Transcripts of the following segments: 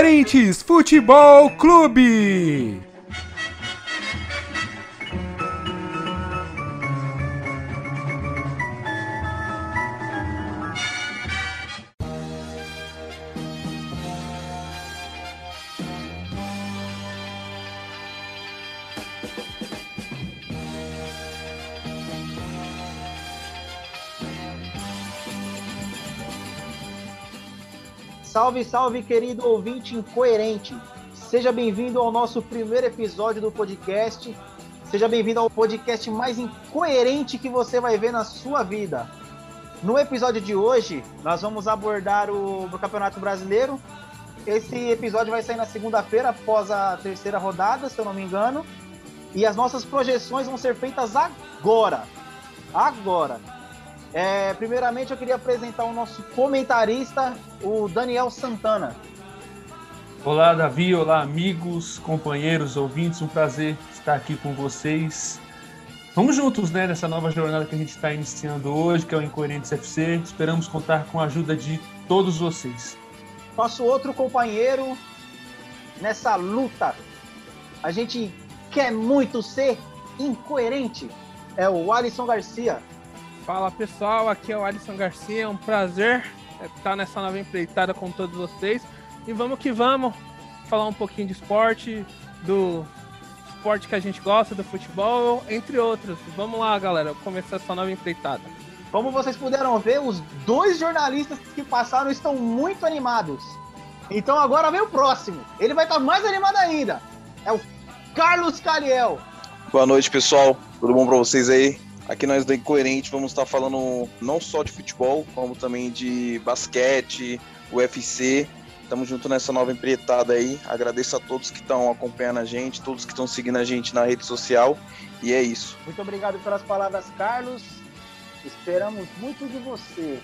Incoerentes Futebol Clube. Salve, salve, querido ouvinte incoerente. Seja bem-vindo ao nosso primeiro episódio do podcast. Seja bem-vindo ao podcast mais incoerente que você vai ver na sua vida. No episódio de hoje, nós vamos abordar o, Campeonato Brasileiro. Esse episódio vai sair na segunda-feira, após a terceira rodada, se eu não me engano. E as nossas projeções vão ser feitas agora. Agora. É, primeiramente, eu queria apresentar o nosso comentarista, o Daniel Santana. Olá, Davi. Olá, amigos, companheiros, ouvintes. Um prazer estar aqui com vocês. Vamos juntos, né, nessa nova jornada que a gente está iniciando hoje, que é o Incoerentes FC. Esperamos contar com a ajuda de todos vocês. Nosso outro companheiro nessa luta. A gente quer muito ser incoerente. É o Alisson Garcia. Fala pessoal, aqui é o Alisson Garcia, é um prazer estar nessa nova empreitada com todos vocês. E vamos que vamos falar um pouquinho de esporte, do esporte que a gente gosta, do futebol, entre outros. Vamos lá, galera, começar essa nova empreitada. Como vocês puderam ver, os dois jornalistas que passaram estão muito animados. Então agora vem o próximo. Ele vai estar mais animado ainda. É o Carlos Cariel. Boa noite, pessoal. Tudo bom para vocês aí? Aqui nós do Incoerente vamos estar falando não só de futebol, como também de basquete, UFC. Estamos junto nessa nova empreitada aí. Agradeço a todos que estão acompanhando a gente, todos que estão seguindo a gente na rede social. E é isso. Muito obrigado pelas palavras, Carlos. Esperamos muito de você.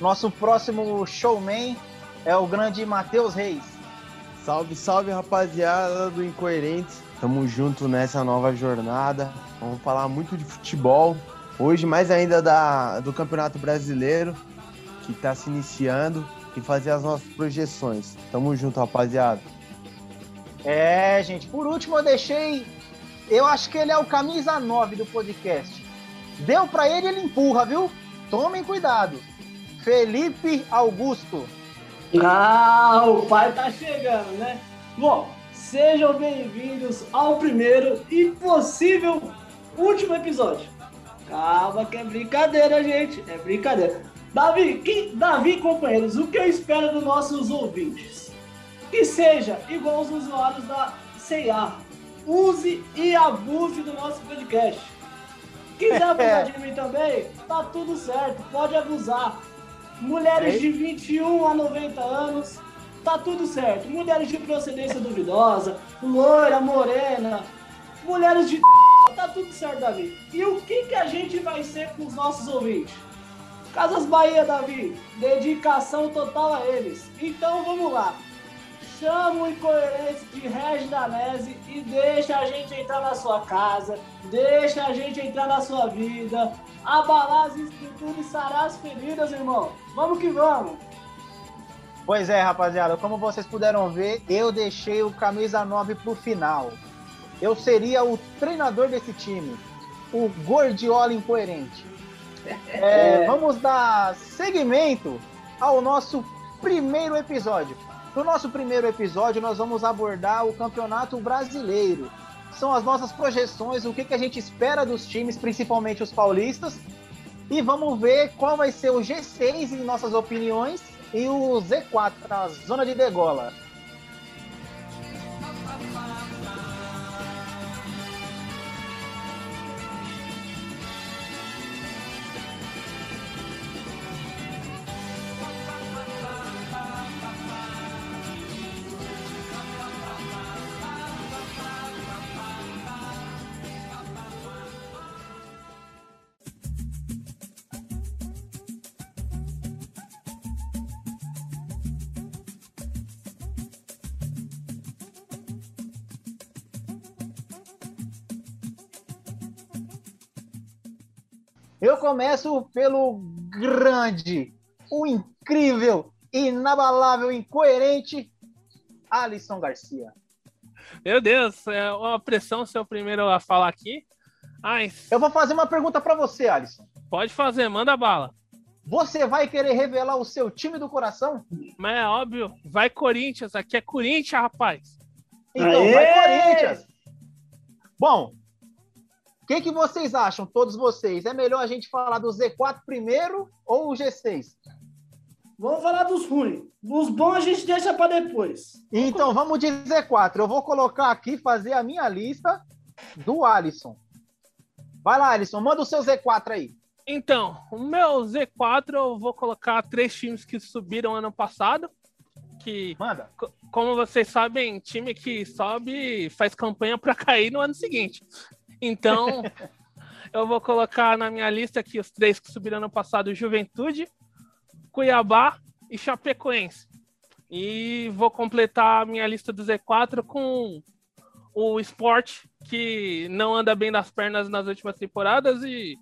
Nosso próximo showman é o grande Matheus Reis. Salve, salve, rapaziada do Incoerentes. Tamo junto nessa nova jornada. Vamos falar muito de futebol. Hoje, mais ainda da, do Campeonato Brasileiro, que está se iniciando, e fazer as nossas projeções. Tamo junto, rapaziada. É, gente. Por último, eu deixei. Eu acho que ele é o camisa 9 do podcast. Deu para ele, ele empurra, viu? Tomem cuidado. Felipe Augusto. Ah, o pai tá chegando, né? Bom, sejam bem-vindos ao primeiro e possível último episódio. Calma que é brincadeira, gente. É brincadeira. Davi, que, Davi, companheiros, o que eu espero dos nossos ouvintes? Que seja igual os usuários da CIA. Use e abuse do nosso podcast. Quiser abusar de mim também, tá tudo certo, pode abusar. Mulheres de 21 a 90 anos, tá tudo certo. Mulheres de procedência duvidosa, loira, morena, mulheres de tá tudo certo, Davi. E o que, que a gente vai ser com os nossos ouvintes? Casas Bahia, Davi, dedicação total a eles. Então vamos lá. Chama o Incoerente de Regis Danese e deixa a gente entrar na sua casa, deixa a gente entrar na sua vida, abalar as estruturas e sarar as feridas, irmão. Vamos que vamos! Pois é, rapaziada, como vocês puderam ver, eu deixei o camisa 9 pro final. Eu seria o treinador desse time, o Gordiola incoerente. É, vamos dar seguimento ao nosso primeiro episódio. No nosso primeiro episódio, nós vamos abordar o Campeonato Brasileiro. São as nossas projeções, o que, que a gente espera dos times, principalmente os paulistas. E vamos ver qual vai ser o G6 em nossas opiniões e o Z4, a zona de degola. Começo pelo grande, o incrível, inabalável, incoerente Alisson Garcia. Meu Deus, é uma pressão ser o primeiro a falar aqui. Mas Eu vou fazer uma pergunta pra você, Alisson. pode fazer, manda bala. Você vai querer revelar o seu time do coração? Mas é óbvio, vai Corinthians, aqui é Corinthians, rapaz. Então, Aê! vai Corinthians. Bom, que, que vocês acham, todos vocês? É melhor a gente falar do Z4 primeiro ou o G6? Vamos falar dos ruins. Os bons a gente deixa pra depois. Então, vamos de Z4. Eu vou colocar aqui, fazer a minha lista do Alisson. Vai lá, Alisson, manda o seu Z4 aí. Então, o meu Z4 eu vou colocar três times que subiram ano passado. Que, Manda. co- como vocês sabem, time que sobe faz campanha para cair no ano seguinte. Então, eu vou colocar na minha lista aqui os três que subiram ano passado: Juventude, Cuiabá e Chapecoense. E vou completar a minha lista do Z4 com o Sport, que não anda bem das pernas nas últimas temporadas e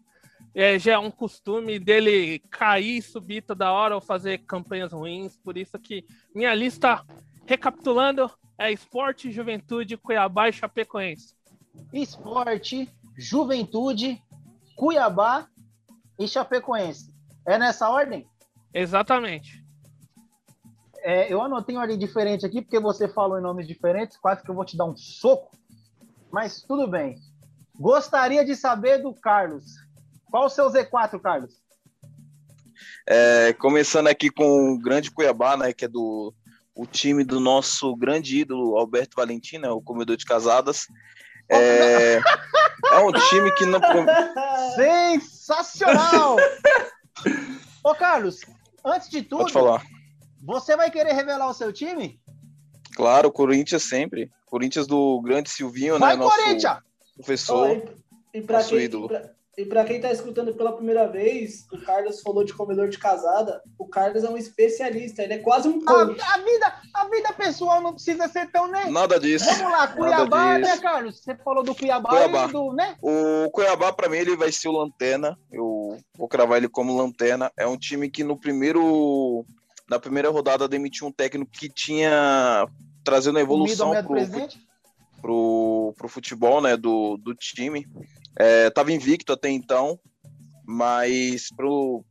é, já é um costume dele cair e subir toda hora ou fazer campanhas ruins. Por isso que minha lista, recapitulando, é Esporte, Juventude, Cuiabá e Chapecoense. Esporte, Juventude, Cuiabá e Chapecoense. É nessa ordem? Exatamente. É, eu anotei em ordem diferente aqui, porque você falou em nomes diferentes, quase que eu vou te dar um soco. Mas tudo bem. Gostaria de saber do Carlos. Qual o seu Z4, Carlos? É, começando aqui com o grande Cuiabá, né, que é do o time do nosso grande ídolo Alberto Valentim, né, o comedor de casadas. É, é um time que não Sensacional! Ô, Carlos, antes de tudo, você vai querer revelar o seu time? Claro, Corinthians sempre. Corinthians do grande Silvinho, Vai, né, nosso Corinthians! professor. Ó, e, e pra nosso quem, ídolo. e pra- e pra quem tá escutando pela primeira vez, o Carlos falou de comedor de casada. O Carlos é um especialista, ele é quase um coach. A, a vida, a vida pessoal não precisa ser tão, né? Nada disso. Vamos lá, Cuiabá, né, Carlos? Você falou do Cuiabá, Cuiabá. e do, né? O Cuiabá, para mim, ele vai ser o lanterna. Eu vou cravar ele como lanterna. É um time que no primeiro. Na primeira rodada demitiu um técnico que tinha trazendo a evolução pro, presidente. pro, pro futebol né, do, do time. É, tava invicto até então, mas pro,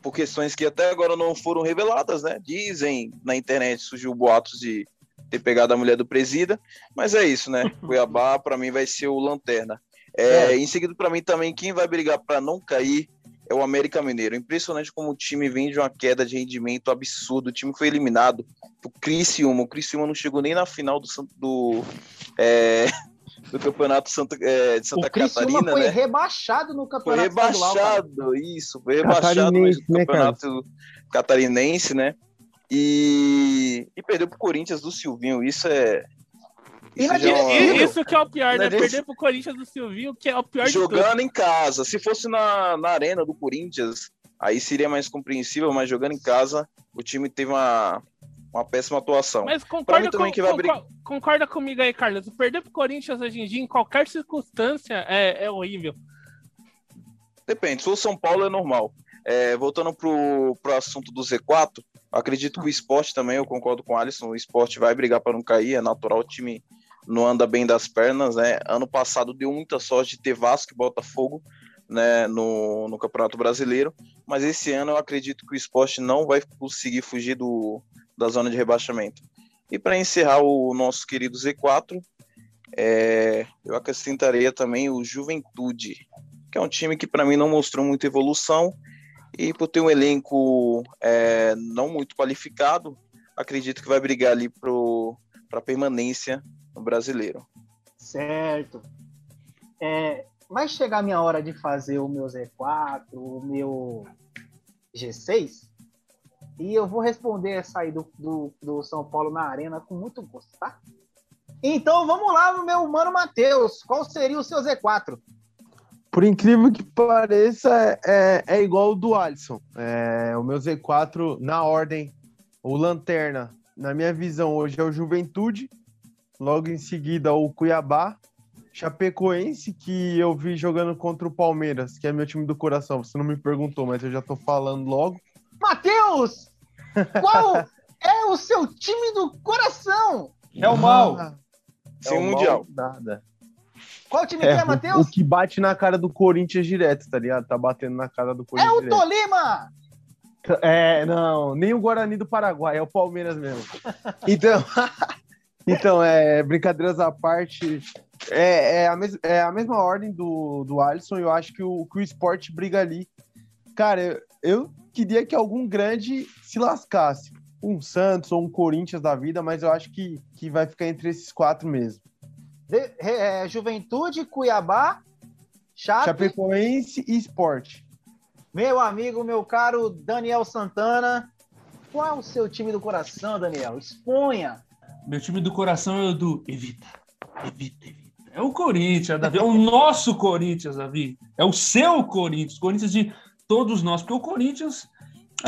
por questões que até agora não foram reveladas, né? Dizem na internet, surgiu boatos de ter pegado a mulher do presida, mas é isso, né? Cuiabá, para mim, vai ser o lanterna. É, É. Em seguida, para mim também, quem vai brigar para não cair é o América Mineiro. Impressionante como o time vem de uma queda de rendimento absurdo. O time foi eliminado pro Criciúma. O Criciúma não chegou nem na final do, do, é, do Campeonato Santa, é, de Santa o Criciúma Catarina, foi né? rebaixado no Foi campeonato estadual. cara. rebaixado, isso, foi rebaixado no né, campeonato catarinense, né? E, e perdeu pro Corinthians do Silvinho. Isso é. Isso é uma- isso que é o pior, né? É Perder pro Corinthians do Silvinho, que é o pior de tudo. jogando em casa. Se fosse na, na arena do Corinthians, aí seria mais compreensível, mas jogando em casa, o time teve uma, uma péssima atuação. Mas concorda, com- concor- concorda comigo aí, Carlos. Perder pro Corinthians hoje em dia, em qualquer circunstância, é, é horrível. Depende, se for São Paulo é normal. É, voltando pro, pro assunto do Z4, acredito que o esporte também, eu concordo com o Alisson, o esporte vai brigar para não cair, é natural, o time não anda bem das pernas, né? Ano passado deu muita sorte de ter Vasco e Botafogo né, no, no Campeonato Brasileiro, mas esse ano eu acredito que o esporte não vai conseguir fugir do, da zona de rebaixamento. E para encerrar o nosso querido Z4, é, eu acrescentaria também o Juventude, que é um time que para mim não mostrou muita evolução e por ter um elenco é, não muito qualificado, acredito que vai brigar ali para permanência no brasileiro. Certo. É, vai chegar a minha hora de fazer o meu Z4, o meu G6, e eu vou responder essa aí do, do, do São Paulo na Arena com muito gosto, tá? Então vamos lá, meu mano Matheus. Qual seria o seu Z4? Por incrível que pareça, é, é igual o do Alisson. É, o meu Z4, na ordem, o Lanterna, na minha visão, hoje é o Juventude. Logo em seguida, o Cuiabá. Chapecoense, que eu vi jogando contra o Palmeiras, que é meu time do coração. Você não me perguntou, mas eu já tô falando logo. Matheus! Qual é o seu time do coração? É o mal. Ah, Sem é o mundial. mal Nada. Qual time É, que é, o, Matheus? o que bate na cara do Corinthians direto, tá ligado? Tá batendo na cara do É Corinthians o direto. Tolima! É, não, nem o Guarani do Paraguai, é o Palmeiras mesmo. Então, então é, brincadeiras à parte, é, é, a, mes é a mesma ordem do, do Alisson, eu acho que o, que o esporte briga ali. Cara, eu, eu queria que algum grande se lascasse, um Santos ou um Corinthians da vida, mas eu acho que, que vai ficar entre esses quatro mesmo. De- é, Juventude, Cuiabá, Chape, Chapecoense e esporte. meu amigo, meu caro Daniel Santana. Qual o seu time do coração, Daniel? Exponha. Meu time do coração é o do Evita. Evita, evita. É o Corinthians, Davi. É o nosso Corinthians, Davi. É o seu Corinthians. Corinthians de todos nós. Porque o Corinthians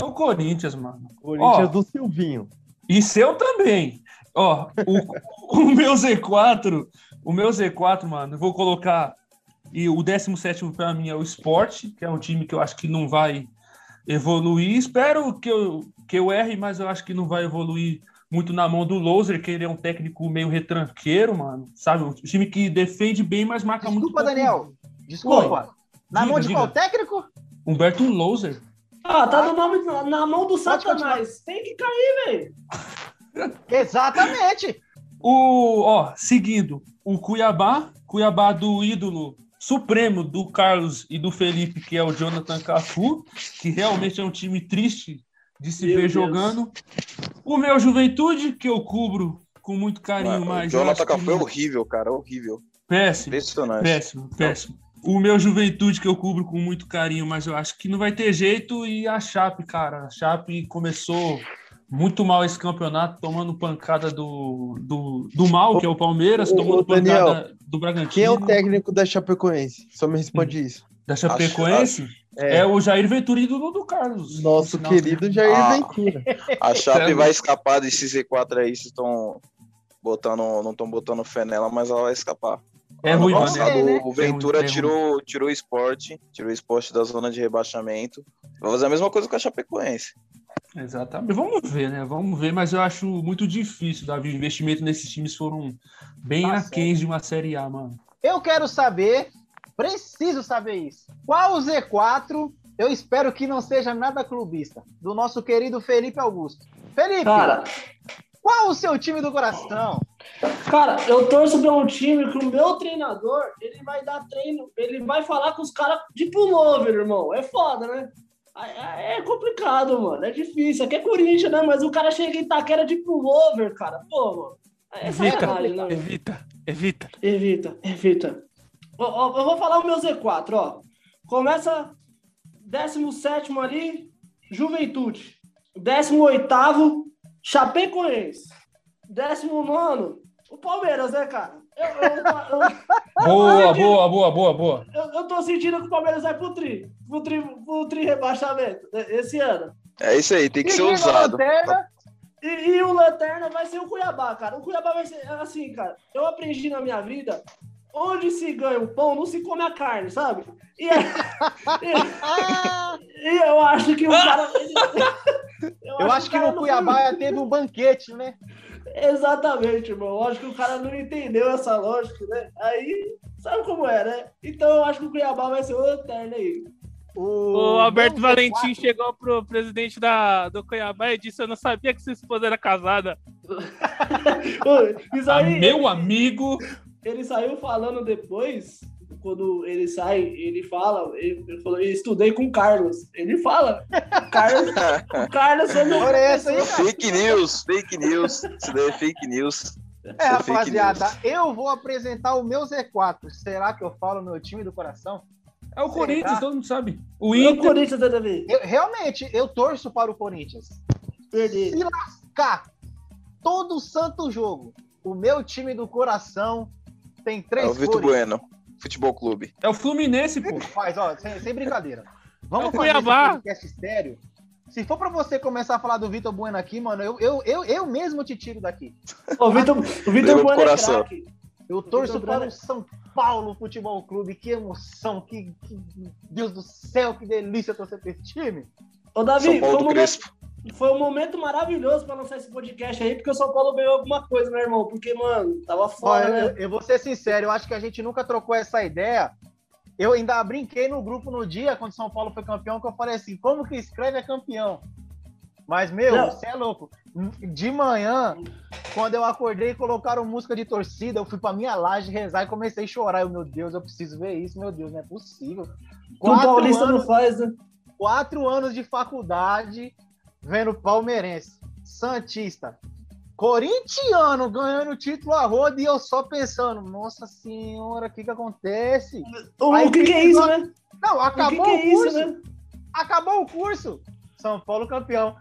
é o Corinthians, mano. Corinthians Ó. do Silvinho. E seu também. Ó, o, o meu Z4, o meu Z4, mano, eu vou colocar. E o 17 para mim é o Sport, que é um time que eu acho que não vai evoluir. Espero que eu, que eu erre, mas eu acho que não vai evoluir muito na mão do Loser, que ele é um técnico meio retranqueiro, mano. Sabe? Um time que defende bem, mas marca muito. Desculpa. Daniel. Desculpa. Na Diga, mão de diga. qual técnico? Humberto Loser. Ah, tá no nome, na, mão do. Satanás. Tem que cair, velho. Exatamente. O, ó, seguindo, o Cuiabá, Cuiabá do ídolo supremo do Carlos e do Felipe, que é o Jonathan Cafu, que realmente é um time triste de se Meu ver Deus. jogando. O meu Juventude, que eu cubro com muito carinho, Mano, o mas eu Jonathan Cafu é horrível, cara. Horrível. péssimo, Impressionante. péssimo, péssimo. O meu Juventude, que eu cubro com muito carinho, mas eu acho que não vai ter jeito. E a Chape, cara, a Chape começou muito mal esse campeonato, tomando pancada do, do, do mal, que é o Palmeiras, Ô, tomando ô, Daniel, pancada do Bragantino. Quem é o técnico da Chapecoense? Só me responde isso. Da Chapecoense É, é, o Jair Ventura ídolo do Carlos. nosso Final, querido Jair Ah. Ventura. A Chape Sério? vai escapar desse Z4 aí, vocês estão botando, não estão botando fé nela, mas ela vai escapar. É ruim, Vamos mano. passado, ver, né? O Ventura É ruim, é tirou, tirou o esporte, tirou o esporte da zona de rebaixamento. Vai fazer a mesma coisa com a Chapecoense. Exatamente. Vamos ver, né? Vamos ver, mas eu acho muito difícil, Davi. O investimento nesses times foram bem Tá aquém de uma Série A, mano. Eu quero saber, preciso saber isso. Qual o Z4? Eu espero que não seja nada clubista. Do nosso querido Felipe Augusto. Felipe, Cara, qual o seu time do coração? cara, eu torço pra um time que o meu treinador, ele vai dar treino, ele vai falar com os caras de pullover, irmão. É foda, né? É complicado, mano. É difícil. Aqui é Corinthians, né? Mas o cara chega em Itaquera de pullover, cara. Pô, mano. É Evita, né? evita, evita. Evita, evita. Ó, eu vou falar o meu Z4, ó. Começa 17 ali, Juventude. 18, Chapecoense. 19, o Palmeiras, né, cara? Eu, eu, eu, Boa, boa, boa, boa, boa. eu, eu tô sentindo que o Palmeiras vai pro tri. Pro tri, pro tri rebaixamento né, esse ano. É isso aí, tem que E ser usado. lanterna, E, e o Lanterna vai ser o Cuiabá, cara. O Cuiabá vai ser assim, cara. Eu aprendi na minha vida. Onde se ganha o pão, não se come a carne, sabe? E, é- Ah, e- e eu acho que o cara. ele- eu acho que o cara no não Cuiabá teve um banquete, né? Exatamente, irmão. Eu acho que o cara não entendeu essa lógica, né? Aí, sabe como é, né? Então eu acho que o Cuiabá vai ser o lanterna aí. O Alberto meu Valentim Z4 chegou pro presidente da, do Cuiabá e disse: Eu não sabia que sua esposa era casada. Isso Ah, aí, meu amigo. Ele saiu falando depois, quando ele sai, ele fala, ele, ele falou, eu estudei com o Carlos. Ele fala, o Carlos, o Carlos foi meu essa aí, professor. fake news, fake news. Isso daí é fake news. É, Isso fake rapaziada, eu vou apresentar o meu Z4. Será que eu falo meu time do coração? É o Corinthians, todo mundo sabe. O O Inter. Corinthians da TV. Eu- realmente, eu torço para o Corinthians. Perdi. Se lascar todo santo jogo, o meu time do coração tem É três o Vitor cores. Bueno, Futebol Clube. É o Fluminense, pô. Faz, ó, sem, sem brincadeira. Vamos É o fazer Cuiabá. podcast sério. Se for pra você começar a falar do Vitor Bueno aqui, mano, eu, eu, eu, eu mesmo te tiro daqui. O Vitor, o Vitor Bueno é coração. craque. Eu torço para o São Paulo Futebol Clube. Que emoção, que, que- Deus do céu, que delícia torcer pra esse time. Ô, Davi, São Paulo Crespo. Foi um momento maravilhoso pra lançar esse podcast aí, porque o São Paulo ganhou alguma coisa, né, irmão? Porque, mano, tava fora, Olha, né? eu, eu vou ser sincero, eu acho que a gente nunca trocou essa ideia. Eu ainda brinquei no grupo no dia, quando São Paulo foi campeão, que eu falei assim, como que escreve é campeão? Mas, meu, Não. você é louco. De manhã, quando eu acordei e colocaram música de torcida, eu fui pra minha laje rezar e comecei a chorar. Eu, meu Deus, eu preciso ver isso, meu Deus, não é possível. Um paulista anos, não faz, né? quatro anos de faculdade vendo palmeirense, Santista, corintiano ganhando o título a roda e eu só pensando, nossa senhora, o que que acontece? O, Aí que, que é isso, né? Não, O que, acabou que o, é isso, curso, né? acabou o curso. São Paulo campeão.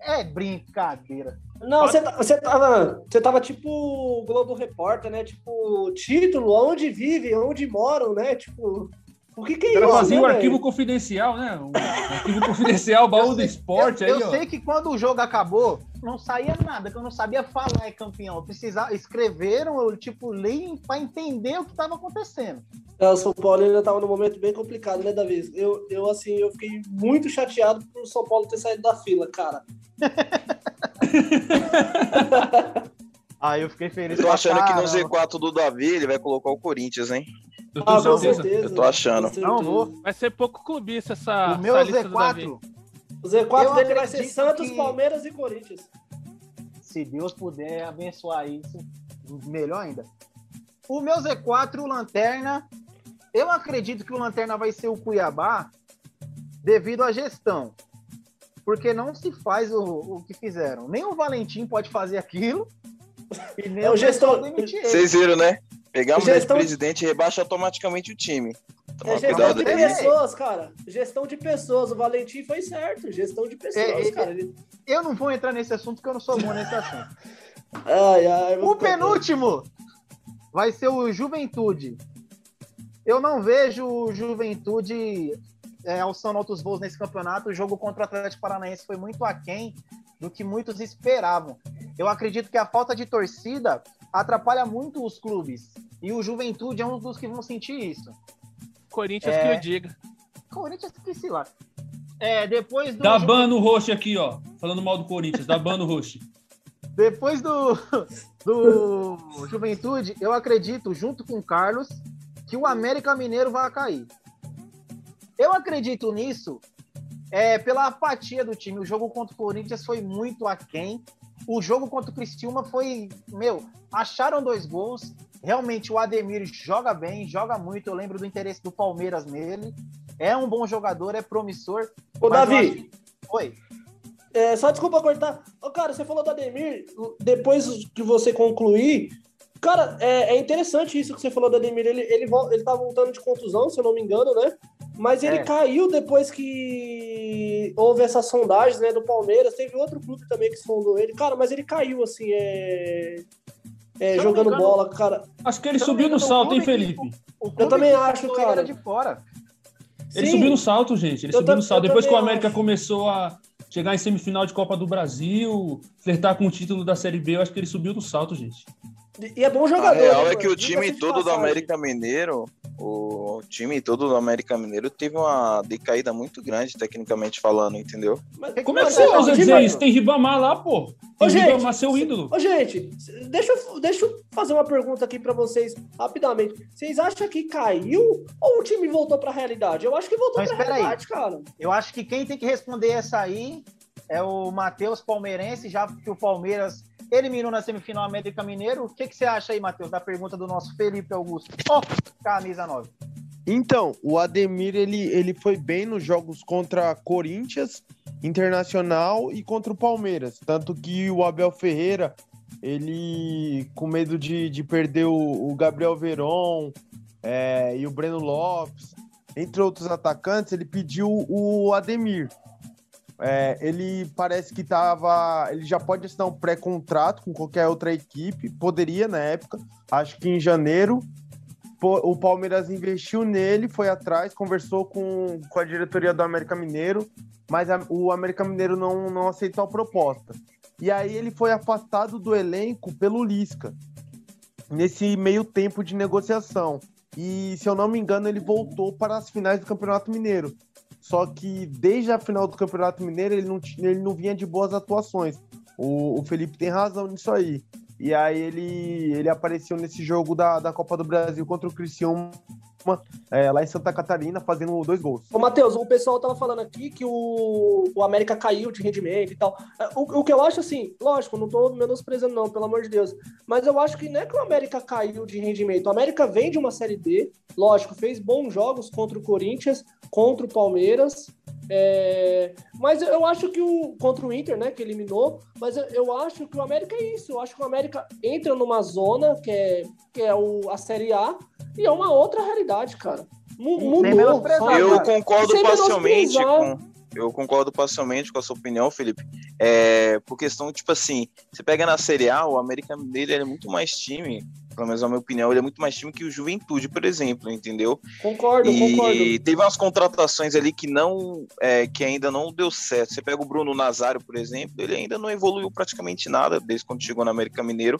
É brincadeira. Não, você, tá- você tava. Você tava tipo Globo Repórter, né? Tipo, título, onde vive, onde moram, né? Tipo. O que, que é O cara isso? fazia né, o arquivo confidencial, né? O arquivo confidencial, baú Eu do esporte eu, aí, eu ó. sei que quando o jogo acabou, não saía nada, que eu não sabia falar é campeão. Eu precisava, escreveram, eu tipo, li pra entender o que estava acontecendo. É, o São Paulo ainda tava num momento bem complicado, né, Davi? Eu, eu, assim, eu fiquei muito chateado por o São Paulo ter saído da fila, cara. Aí eu fiquei feliz. Eu tô achando que no caramba. Z4 do Davi ele vai colocar o Corinthians, hein? Eu Ah, tenho com certeza. certeza. Eu tô achando. Não vou. Vai ser pouco clubista essa, O meu essa lista do Davi. Z4, O Z4 Eu dele vai ser Santos, que- Palmeiras e Corinthians. se Deus puder abençoar isso, melhor ainda. O meu Z4, o Lanterna, eu acredito que o Lanterna vai ser o Cuiabá devido à gestão. Porque não se faz o, o que fizeram. Nem o Valentim pode fazer aquilo. E nem É o gestor-. Vocês viram, né? Pegar a mulher Gestão- de presidente e rebaixa automaticamente o time. Toma É gestão de aí. pessoas, cara. Gestão de pessoas. O Valentim foi certo. Gestão de pessoas, É, é, cara. Ele... Eu não vou entrar nesse assunto porque eu não sou bom nesse assunto. Ai, ai, O penúltimo vai ser o Juventude. Eu não vejo o Juventude é, alçando altos voos nesse campeonato. O jogo contra o Atlético Paranaense foi muito aquém do que muitos esperavam. Eu acredito que a falta de torcida atrapalha muito os clubes. E o Juventude é um dos que vão sentir isso. Corinthians É. que eu diga. Corinthians que se lá. É, depois do Dá Ju- ban no roxo aqui, ó. Falando mal do Corinthians, dá ban no roxo. Depois do, do Juventude, eu acredito, junto com o Carlos, que o América Mineiro vai cair. Eu acredito nisso é, pela apatia do time. O jogo contra o Corinthians foi muito aquém. O jogo contra o Criciúma foi, meu, acharam dois gols. Realmente o Ademir joga bem, joga muito. Eu lembro do interesse do Palmeiras nele. É um bom jogador, é promissor. Ô, Davi, que- Oi. É, só desculpa cortar. Ô, cara, você falou do Ademir, depois que você concluir. Cara, é, é interessante isso que você falou do Ademir. Ele, ele, ele tá voltando de contusão, se eu não me engano, né? Mas ele É. caiu depois que houve essas sondagens né, do Palmeiras. Teve outro clube também que sondou ele. Cara, mas ele caiu, assim, é. é, eu jogando engano- bola, cara. Acho que ele eu subiu no o salto, hein, clube que- Felipe? O clube também acho, ele cara. era de fora. Ele Sim. subiu no salto, gente. Ele Eu subiu no salto. eu Depois que o América acho. começou a chegar em semifinal de Copa do Brasil, flertar com o título da Série B, eu acho que ele subiu no salto, gente. E é bom A jogador. real né, é que o time todo do. América Mineiro, o time todo do América Mineiro teve uma decaída muito grande, tecnicamente falando, entendeu? Mas- Como é que você ousa time- dizer isso? Tem Ribamar lá, pô. Ô, Tem gente, Ribamar, seu ídolo. Ô, gente, deixa eu, deixa eu fazer uma pergunta aqui pra vocês, rapidamente. Vocês acham que caiu ou o time voltou pra realidade? Eu acho que voltou Mas pra espera aí. realidade, cara. Eu acho que quem tem que responder essa aí é o Matheus Palmeirense, já que o Palmeiras eliminou na semifinal América Mineiro. O que, que você acha aí, Matheus, da pergunta do nosso Felipe Augusto? Ó, camisa 9. Então, o Ademir ele, ele foi bem nos jogos contra Corinthians, Internacional e contra o Palmeiras. Tanto que o Abel Ferreira, ele, com medo de, de perder o, o Gabriel Veron é, e o Breno Lopes, entre outros atacantes, ele pediu o Ademir. É, ele parece que estava. Ele já pode assinar um pré-contrato com qualquer outra equipe, poderia na época, acho que em janeiro. O Palmeiras investiu nele, foi atrás, conversou com, com a diretoria do América Mineiro, mas a- o América Mineiro não, não aceitou a proposta. E aí ele foi afastado do elenco pelo Lisca, nesse meio tempo de negociação. E, se eu não me engano, ele voltou para as finais do Campeonato Mineiro. Só que desde a final do Campeonato Mineiro ele não, ele não vinha de boas atuações. O, o Felipe tem razão nisso aí. E aí ele, ele apareceu nesse jogo da, da Copa do Brasil contra o Criciúma é, lá em Santa Catarina, fazendo dois gols. Ô, Matheus, o pessoal tava falando aqui que o, o América caiu de rendimento e tal. É, o, o que eu acho assim, lógico, não tô menosprezando, não, pelo amor de Deus. Mas eu acho que não é que o América caiu de rendimento. O América vem de uma série D, lógico, fez bons jogos contra o Corinthians, contra o Palmeiras. É... Mas eu acho que o. Contra o Inter, né? Que eliminou. Mas eu, eu, acho que o América é isso. Eu acho que o América entra numa zona que é, que é o, a Série A e é uma outra realidade, cara. Mudou. Eu concordo parcialmente com. Eu concordo parcialmente com a sua opinião, Felipe. É, por questão, tipo assim, você pega na Série A, o América Mineiro é muito mais time, pelo menos na minha opinião, ele é muito mais time que o Juventude, por exemplo, entendeu? Concordo, e concordo. teve umas contratações ali que não, é, que ainda não deu certo. Você pega o Bruno Nazário, por exemplo, ele ainda não evoluiu praticamente nada desde quando chegou no América Mineiro.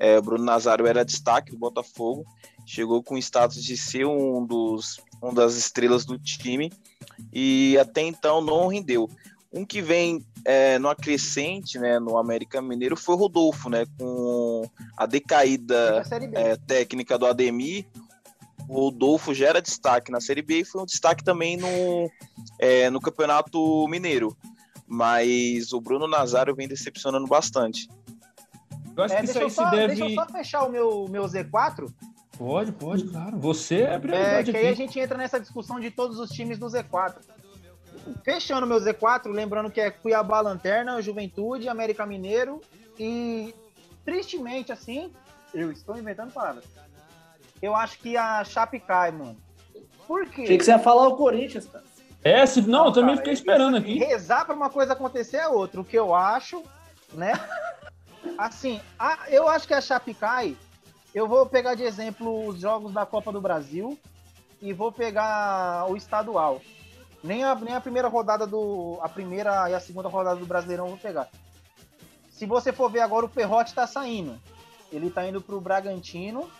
É, o Bruno Nazário era destaque do Botafogo chegou com o status de ser um dos uma das estrelas do time e até então não rendeu. Um que vem é, no acrescente, né, no América Mineiro foi o Rodolfo, né, com a decaída é, técnica do Ademir. O Rodolfo já era destaque na Série B e foi um destaque também no, é, no Campeonato Mineiro. Mas o Bruno Nazário vem decepcionando bastante. Eu acho é, que isso aí só, se deve... Deixa eu só fechar o meu, meu Z4 Pode, pode, claro. Você é a prioridade. É, que aí a gente entra nessa discussão de todos os times do Z4. Fechando meu Z4, lembrando que é Cuiabá Lanterna, Juventude, América Mineiro e, tristemente, assim, eu estou inventando palavras. Eu acho que a Chape cai, mano. Por quê? Achei que você ia falar o Corinthians, cara. É, se, não, não eu também fiquei esperando aqui. Rezar pra uma coisa acontecer é outra. O que eu acho, né? Assim, a, eu acho que a Chape cai eu vou pegar de exemplo os jogos da Copa do Brasil e vou pegar o estadual. Nem a, nem a primeira rodada do. A primeira e a segunda rodada do Brasileirão vou pegar. Se você for ver agora, o Perrote está saindo. Ele está indo para o Bragantino,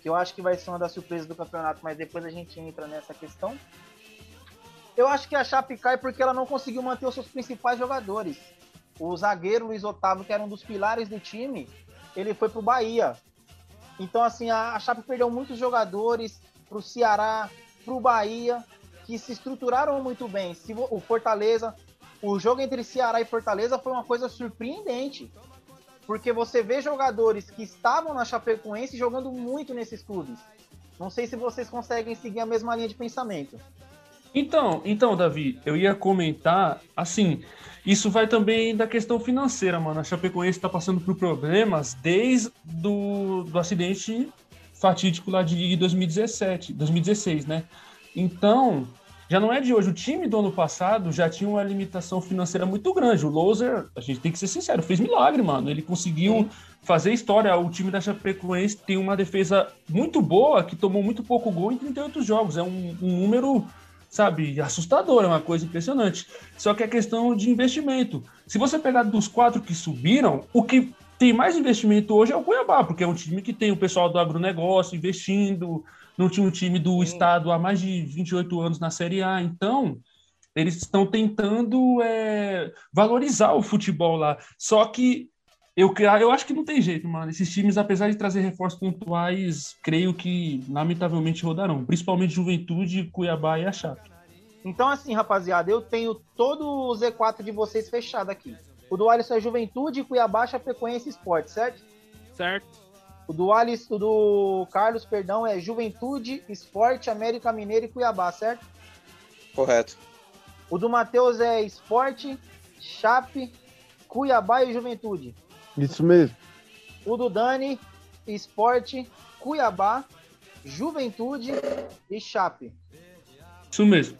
que eu acho que vai ser uma das surpresas do campeonato, mas depois a gente entra nessa questão. Eu acho que a Chape cai porque ela não conseguiu manter os seus principais jogadores. O zagueiro Luiz Otávio, que era um dos pilares do time, ele foi para o Bahia. Então, assim, a, a Chape perdeu muitos jogadores para o Ceará, para o Bahia, que se estruturaram muito bem. Se, o Fortaleza, o jogo entre Ceará e Fortaleza foi uma coisa surpreendente. Porque você vê jogadores que estavam na Chapecoense jogando muito nesses clubes. Não sei se vocês conseguem seguir a mesma linha de pensamento. Então, então, Davi, eu ia comentar assim, isso vai também da questão financeira, mano. A Chapecoense está passando por problemas desde do, do acidente fatídico lá de 2017, 2016, né? Então, já não é de hoje. O time do ano passado já tinha uma limitação financeira muito grande. O Loser, a gente tem que ser sincero, fez milagre, mano. Ele conseguiu fazer história. O time da Chapecoense tem uma defesa muito boa, que tomou muito pouco gol em 38 jogos. É um, um número sabe, assustador, é uma coisa impressionante. Só que é questão de investimento. Se você pegar dos quatro que subiram, o que tem mais investimento hoje é o Cuiabá, porque é um time que tem o pessoal do agronegócio investindo, não tinha um time do Sim. estado há mais de 28 anos na Série A, então eles estão tentando é, valorizar o futebol lá. Só que eu, eu acho que não tem jeito, mano. Esses times, apesar de trazer reforços pontuais, creio que lamentavelmente rodarão. Principalmente Juventude, Cuiabá e a Chape. Então, assim, rapaziada, eu tenho todo o Z4 de vocês fechado aqui. O do Alisson é Juventude, Cuiabá, Chapecoense Esporte, certo? Certo. O do Alisson, o do Carlos, perdão, é Juventude, Esporte, América Mineiro e Cuiabá, certo? Correto. O do Matheus é Esporte, Chape, Cuiabá e Juventude. Isso mesmo. O do Dani, Esporte, Cuiabá, Juventude e Chape. Isso mesmo.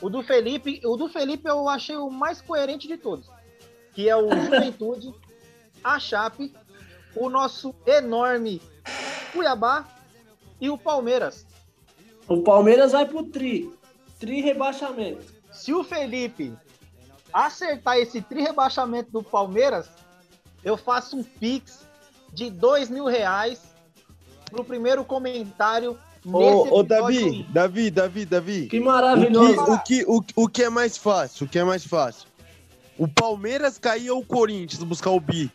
O do Felipe, o do Felipe eu achei o mais coerente de todos, que é o Juventude, a Chape, o nosso enorme Cuiabá e o Palmeiras. O Palmeiras vai pro tri, tri rebaixamento. Se o Felipe acertar esse tri rebaixamento do Palmeiras, eu faço um pix de dois mil reais pro primeiro comentário nesse Ô, ô, Davi. Davi, Davi, Davi. Que O que, maravilhoso. o, que, o, o que é mais fácil? O que é mais fácil? O Palmeiras cair ou o Corinthians buscar o bi?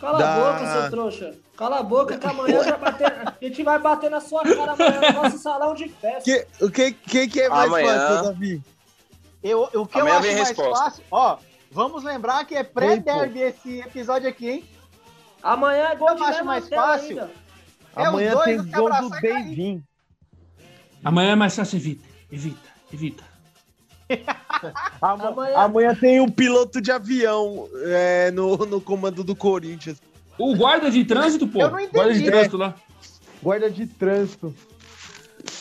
Cala Da- a boca, seu trouxa. Cala a boca que amanhã vai bater, a gente vai bater na sua cara amanhã no nosso salão de festa. Que, o que, que, que é mais Amanhã. fácil, Davi? Eu, o que eu Amanhã acho vem mais resposta. fácil, ó, vamos lembrar que é pré-derby esse episódio aqui, hein? Amanhã é gol Eu de acho mais fácil. ainda. É os Amanhã dois tem gol do cair. Deivin. Amanhã é mais fácil, evita. Evita, evita. Amanhã- Amanhã tem o piloto de avião é, no, no comando do Corinthians. O guarda de trânsito, pô. Eu não entendi. Guarda de trânsito lá. Guarda de trânsito.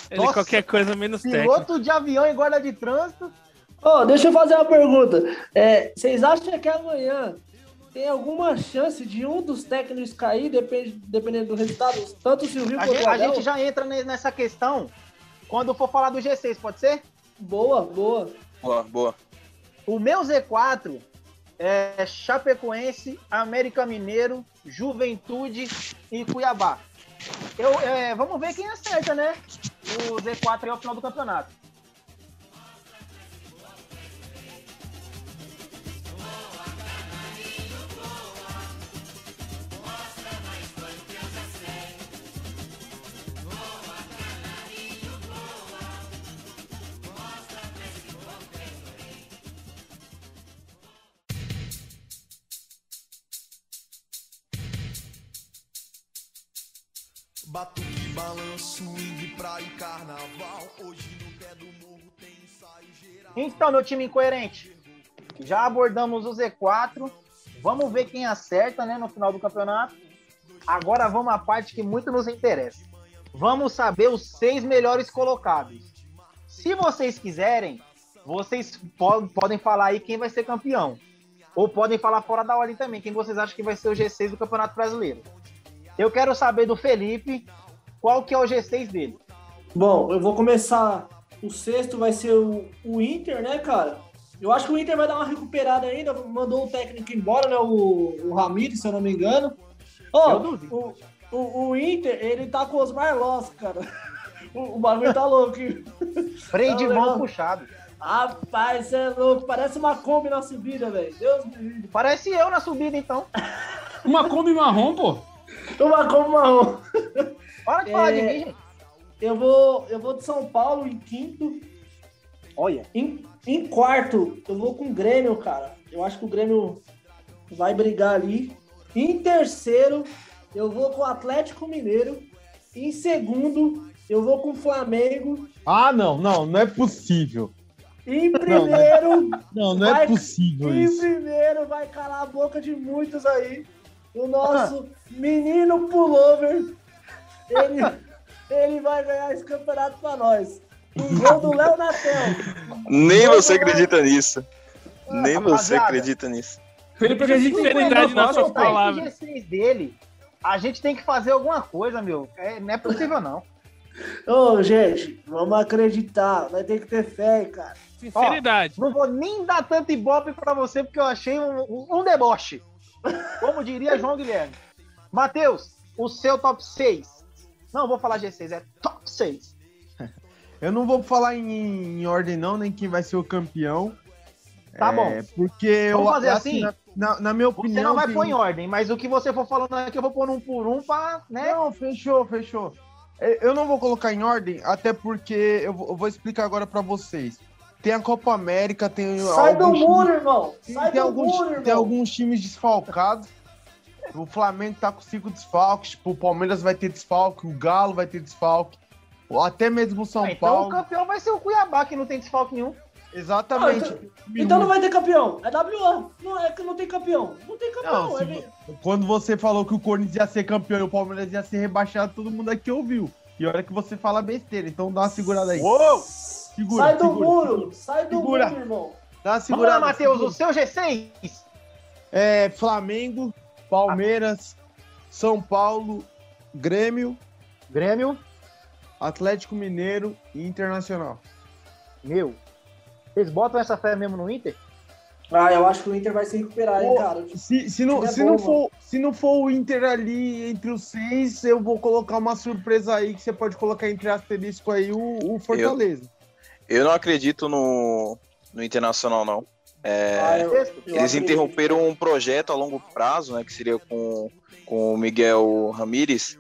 Ele Nossa, qualquer coisa menos técnico. Piloto de avião e guarda de trânsito. Ô, deixa eu fazer uma pergunta. É, vocês acham que amanhã tem alguma chance de um dos técnicos cair, depende, dependendo do resultado? Tanto o Silvio A quanto gente, o a gente já entra ne- nessa questão quando for falar do G6, pode ser? Boa, boa. Boa, boa. O meu Z4 é Chapecoense, América Mineiro, Juventude e Cuiabá. Eu, é, vamos ver quem acerta, né? O Z4 é o final do campeonato. Batuque, balanço, praia e carnaval. Hoje no pé do morro tem ensaio geral. Então, meu time incoerente, já abordamos o Z4. Vamos ver quem acerta né, no final do campeonato. Agora vamos à parte que muito nos interessa. Vamos saber os seis melhores colocados. Se vocês quiserem, vocês po- podem falar aí quem vai ser campeão. Ou podem falar fora da ordem também, quem vocês acham que vai ser o G6 do Campeonato Brasileiro. Eu quero saber do Felipe qual que é o G6 dele. Bom, eu vou começar. O sexto vai ser o, o Inter, né, cara? Eu acho que o Inter vai dar uma recuperada ainda. Mandou o técnico embora, né? O, o Ramires, se eu não me engano. Duvido. o, o, o Inter, ele tá com os Marlos, cara. O, o bagulho tá louco. hein? Freio de Não, mão puxado. Rapaz, você é louco. Parece uma Kombi na subida, velho. Deus me livre. Parece eu na subida, então. Uma Kombi marrom, pô. Uma Kombi marrom. Para de falar de É. mim, gente. Eu vou, eu vou de São Paulo em quinto. Olha. Em, em quarto, eu vou com o Grêmio, cara. Eu acho que o Grêmio vai brigar ali. Em terceiro, eu vou com o Atlético Mineiro. Em segundo, eu vou com o Flamengo. Ah, não, não, não é possível. Em primeiro, Não, não é Vai- possível em isso. primeiro vai calar a boca de muitos aí. O nosso menino pullover. Ele, ele vai ganhar esse campeonato pra nós. O gol do Léo Natel. Nem você acredita nisso. Nem você acredita nisso. Felipe acredita em Sinceridade Felipe, na nossa, sua Soltar palavra. esse G6 dele, a gente tem que fazer alguma coisa, meu. É, não é possível, não. Ô, gente, vamos acreditar. Vai ter que ter fé, cara. Sinceridade. Não vou nem dar tanto ibope pra você, porque eu achei um, um- um deboche. Como diria João Guilherme. Matheus, o seu top 6. Não, vou falar G6, é top 6. Eu não vou falar em, em ordem, não, nem quem vai ser o campeão. Tá É, bom. Porque Vamos eu, fazer assim? Na, na- na minha Você opinião. não vai tem- pôr em ordem, mas o que você for falando aqui, eu vou pôr um por um pra, né? Não, fechou, fechou. É, Eu não vou colocar em ordem, até porque eu vou, explicar agora pra vocês. Tem a Copa América, tem Sai do alguns muro, times- irmão. Sai tem, do alguns, muro, irmão. tem alguns times desfalcados. O Flamengo tá com cinco desfalques, tipo, o Palmeiras vai ter desfalque, o Galo vai ter desfalque, ou até mesmo o São Ah, então o Paulo. campeão vai ser o Cuiabá, que não tem desfalque nenhum. Exatamente. Ah, Então não vai ter campeão. É WA. Não é que não tem campeão. Não tem campeão. Não, é quando você falou que o Corinthians ia ser campeão e o Palmeiras ia ser rebaixado, todo mundo aqui ouviu. E olha que você fala besteira, então dá uma segurada aí. Uou! Segura, Sai do segura, muro. Sai do Segura. muro, irmão. Dá Vamos lá, Matheus, o seu G6. É Flamengo, Palmeiras, São Paulo, Grêmio, Grêmio, Atlético Mineiro e Internacional. meu. Vocês botam essa fé mesmo no Inter? Ah, eu acho que o Inter vai se recuperar, hein, cara. Se, se, não, é se, bom, não mano. for, se não for o Inter ali entre os seis, eu vou colocar uma surpresa aí que você pode colocar entre asterisco aí o, o Fortaleza. Eu não acredito no, no Internacional, não. É, Ah, eu- eu eles interromperam um projeto a longo prazo, né? Que seria com, com o Miguel Ramírez.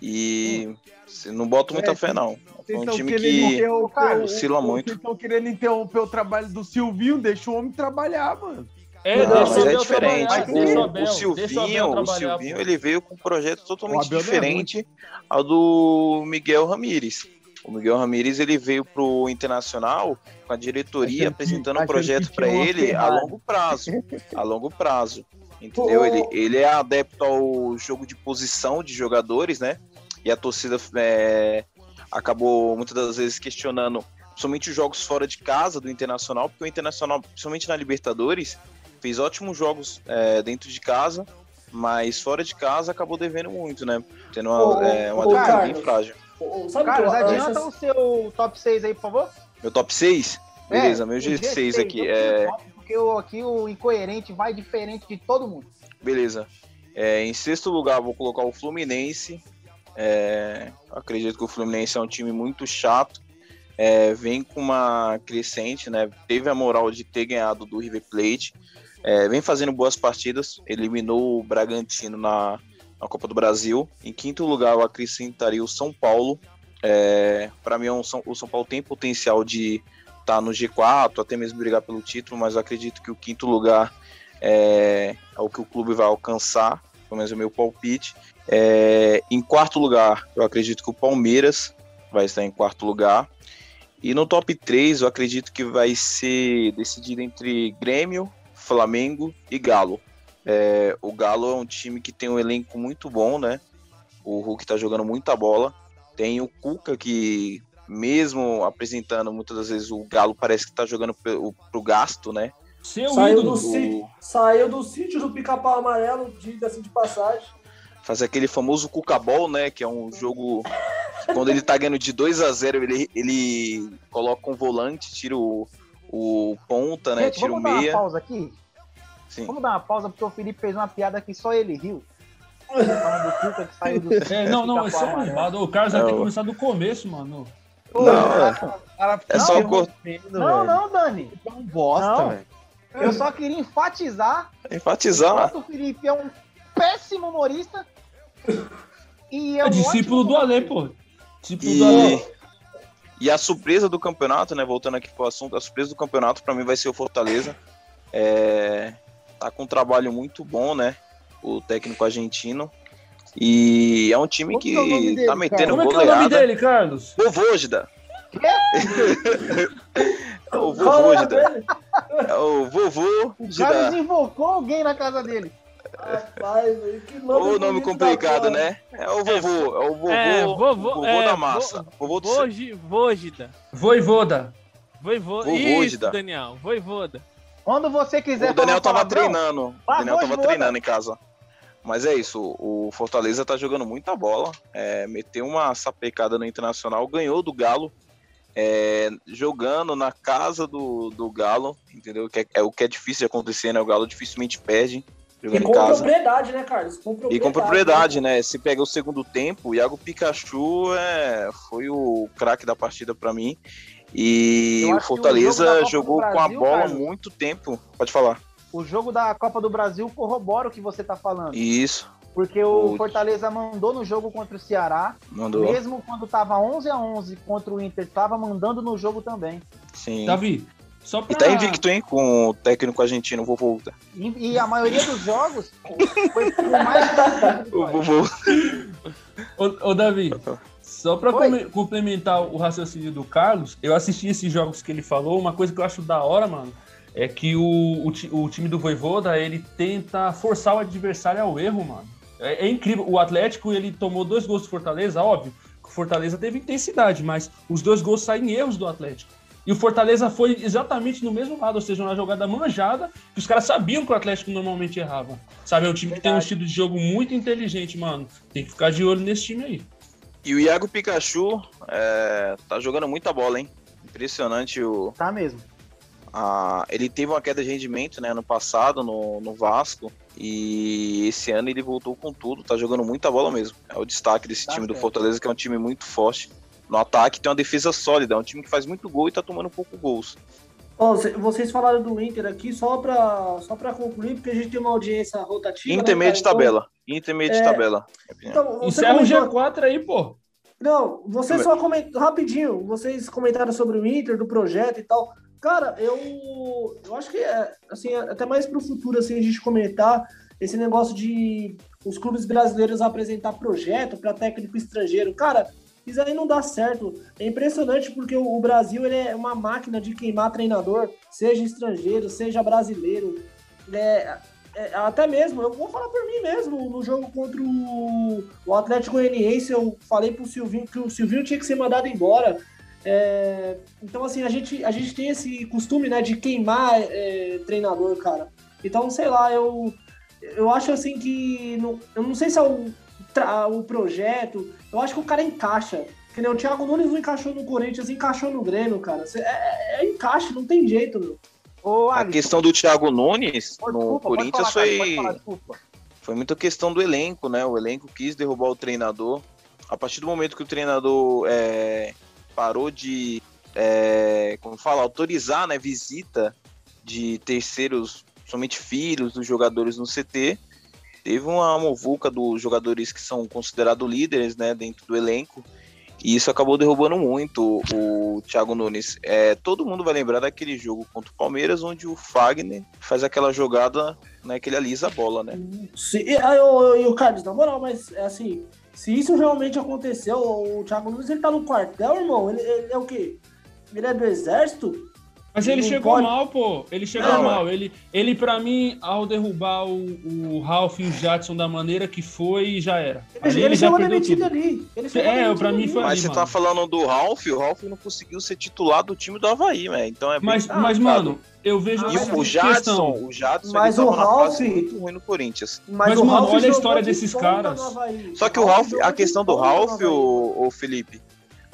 E você não boto muita É, fé, não. É Vocês um time que o- oscila o- muito. Vocês estão querendo interromper o trabalho do Silvinho, deixa o homem trabalhar, mano. É, Não, deixa mas o é diferente. O, o Silvinho, o trabalhar, Silvinho ele veio com um projeto O totalmente é diferente ao do Miguel Ramírez. O Miguel Ramírez ele veio pro Internacional com a diretoria apresentando um projeto para ele a longo prazo. A longo prazo. Entendeu? Ele, ele é adepto ao jogo de posição de jogadores, né? E a torcida é, acabou muitas das vezes questionando somente os jogos fora de casa do Internacional, porque o Internacional, principalmente na Libertadores, fez ótimos jogos é, dentro de casa, mas fora de casa acabou devendo muito, né? Tendo uma, Ô, é, uma ô, bem frágil. Sabe Carlos, que eu- adianta essas- o seu top 6 aí, por favor. Meu top 6? Beleza, É, meu o G6 aqui. eu É, top, Porque o, aqui o incoerente vai diferente de todo mundo. beleza. É, em sexto lugar, vou colocar o Fluminense. É, acredito que o Fluminense é um time muito chato. É, vem com uma crescente, né? Teve a moral de ter ganhado do River Plate. É, vem fazendo boas partidas. Eliminou o Bragantino na, na Copa do Brasil. Em quinto lugar, eu acrescentaria o São Paulo. É, Para mim, é um o São Paulo tem potencial de estar no G4, até mesmo brigar pelo título, mas eu acredito que o quinto lugar é, é o que o clube vai alcançar, pelo menos é o meu palpite. É, em quarto lugar, eu acredito que o Palmeiras vai estar em quarto lugar. E no top 3, eu acredito que vai ser decidido entre Grêmio, Flamengo e Galo. É, o Galo é um time que tem um elenco muito bom, né? O Hulk tá jogando muita bola. Tem o Cuca, que mesmo apresentando muitas das vezes o Galo parece que tá jogando pro, pro gasto, né? Seu Saiu ídolo. do, sítio, saiu do sítio do pica-pau amarelo, diga-se de passagem. fazer aquele famoso Cucabol, né? Que é um jogo que quando ele tá ganhando de 2 a 0 ele, ele coloca um volante, tira o, o ponta, né? Gente, Tira o vamos dar uma meia. pausa aqui? Sim. Vamos dar uma pausa porque o Felipe fez uma piada que só ele riu. Falando do Cuca que saiu do É, não, não, isso é amarelo. roubado. O Carlos vai ter É, que o- começar do começo, mano. Pô, Não, cara, Cara, É só fica cor- interrompendo, Não, não, Dani. É um bosta, Não. velho. Eu só queria enfatizar Enfatizar. o Felipe é um péssimo humorista. E é, É um discípulo do Ale, comentarista. pô. Discípulo do Ale. E, e a surpresa do campeonato, né? Voltando aqui pro assunto, a surpresa do campeonato pra mim vai ser o Fortaleza. É, tá com um trabalho muito bom, né? O técnico argentino. E é um time Como que que é o nome dele, tá metendo Como é que é o nome goleada. dele, Carlos? Vovôgida. É o o dele? É o vovô O Carlos invocou alguém na casa dele. Rapaz, velho, que nome O nome complicado, né? É o vovô, é o vovô, É, vovô, vovô é, da massa. Vovô do Voji, Vojida. Voivoda. Voivo... Vovôgida. Isso, Daniel. Voivoda. Quando você quiser O Daniel tava palavrão, treinando. O Daniel tava treinando em casa. Mas é isso, o Fortaleza tá jogando muita bola. É, meteu uma sapecada no Internacional, ganhou do Galo. é, jogando na casa do, do Galo, entendeu? Que é, é o que é difícil de acontecer, né? O Galo dificilmente perde E com em casa. propriedade, né, Carlos? Com propriedade. E com propriedade, né? Se pega o segundo tempo, o Iago Pikachu é, foi o craque da partida pra mim. E o o Fortaleza do jogou com a Brasil, bola Carlos, muito tempo. Pode falar. O jogo da Copa do Brasil corrobora o que você tá falando. Isso, Porque o Putz. Fortaleza mandou no jogo contra o Ceará, mandou. mesmo quando tava 11 a 11 contra o Inter, tava mandando no jogo também. Sim. Davi, só pra... E tá invicto, hein, com o técnico argentino, o vovô. E, e a maioria dos jogos foi por mais de 10 O vovô. Ô, ô, Davi, só come- complementar o raciocínio do Carlos, eu assisti esses jogos que ele falou, uma coisa que eu acho da hora, mano, é que o, o, o time do Voivoda, ele tenta forçar o adversário ao erro, mano. É, é incrível, o Atlético, ele tomou dois gols do Fortaleza, óbvio, que o Fortaleza teve intensidade, mas os dois gols saem erros do Atlético. E o Fortaleza foi exatamente no mesmo lado, ou seja, uma jogada manjada, que os caras sabiam que o Atlético normalmente errava. Sabe, é um time que tem um Verdade. estilo de jogo muito inteligente, mano. Tem que ficar de olho nesse time aí. E o Iago Pikachu é, tá jogando muita bola, hein? Impressionante o, Tá mesmo. ele teve uma queda de rendimento né, ano passado no, no Vasco e esse ano ele voltou com tudo, tá jogando muita bola mesmo. É o destaque desse Tá time do certo. Fortaleza, que é um time muito forte. No ataque tem uma defesa sólida, é um time que faz muito gol e tá tomando pouco gols. Vocês falaram do Inter aqui, só pra, só pra concluir, porque a gente tem uma audiência rotativa. né, Intermeio cara? de Então- tabela. Intermeio de é, tabela. Então, você Encerra o comentou- G4 aí, pô. Não, você só comentou rapidinho. Vocês comentaram sobre o Inter, do projeto e tal. Cara, eu, eu acho que é assim, até mais pro futuro assim a gente comentar esse negócio de os clubes brasileiros apresentar projeto para técnico estrangeiro. Cara, isso aí não dá certo. É impressionante porque o, Brasil ele é uma máquina de queimar treinador, seja estrangeiro, seja brasileiro. É, é, até mesmo, eu vou falar por mim mesmo, no jogo contra o, o Atlético Goianiense, eu falei pro Silvinho que o Silvinho tinha que ser mandado embora. É, então, assim, a gente, a gente tem esse costume, né, de queimar é, treinador, cara. Então, sei lá, eu, eu acho assim que. Não, eu não sei se é o, o projeto, eu acho que o cara encaixa. Que nem o Thiago Nunes não encaixou no Corinthians, encaixou no Grêmio, cara. Cê- É, é, é encaixe, não tem jeito, meu. Ô, A questão do Thiago Nunes no desculpa, pode Corinthians falar, cara, foi. falar, desculpa. Foi muita questão do elenco, né? O elenco quis derrubar o treinador. A partir do momento que o treinador é, parou de, é, como fala, autorizar, né, visita de terceiros, somente filhos dos jogadores no CT, teve uma movuca dos jogadores que são considerados líderes, né, dentro do elenco. E isso acabou derrubando muito o Thiago Nunes. É, todo mundo vai lembrar daquele jogo contra o Palmeiras, onde o Fagner faz aquela jogada, né, que ele alisa a bola, né? Se, e, o Carlos, na moral, mas é assim, se isso realmente aconteceu, o Thiago Nunes ele tá no quartel, irmão. Ele, ele é o quê? Ele é do exército? Mas ele chegou pode- mal, pô. Ele chegou Não, mal. Ele, ele para mim, ao derrubar o, o Ralph e o Jadson da maneira que foi, já era. Ele, ele já chegou demitido ali. Ele chegou É, pra mim ali. foi Mas ali, você mano. tá falando do Ralph, o Ralph não conseguiu ser titular do time do Havaí, velho. Então é bem Mas, complicado. mas, mano, eu vejo Ah, E essa o questão. Jadson, o Jadson Mas ele o Ralph- muito ruim no Corinthians. Mas, o mano, Ralf olha a história de desses caras. Só que o Ralph, a questão do Ralph, o, o Felipe,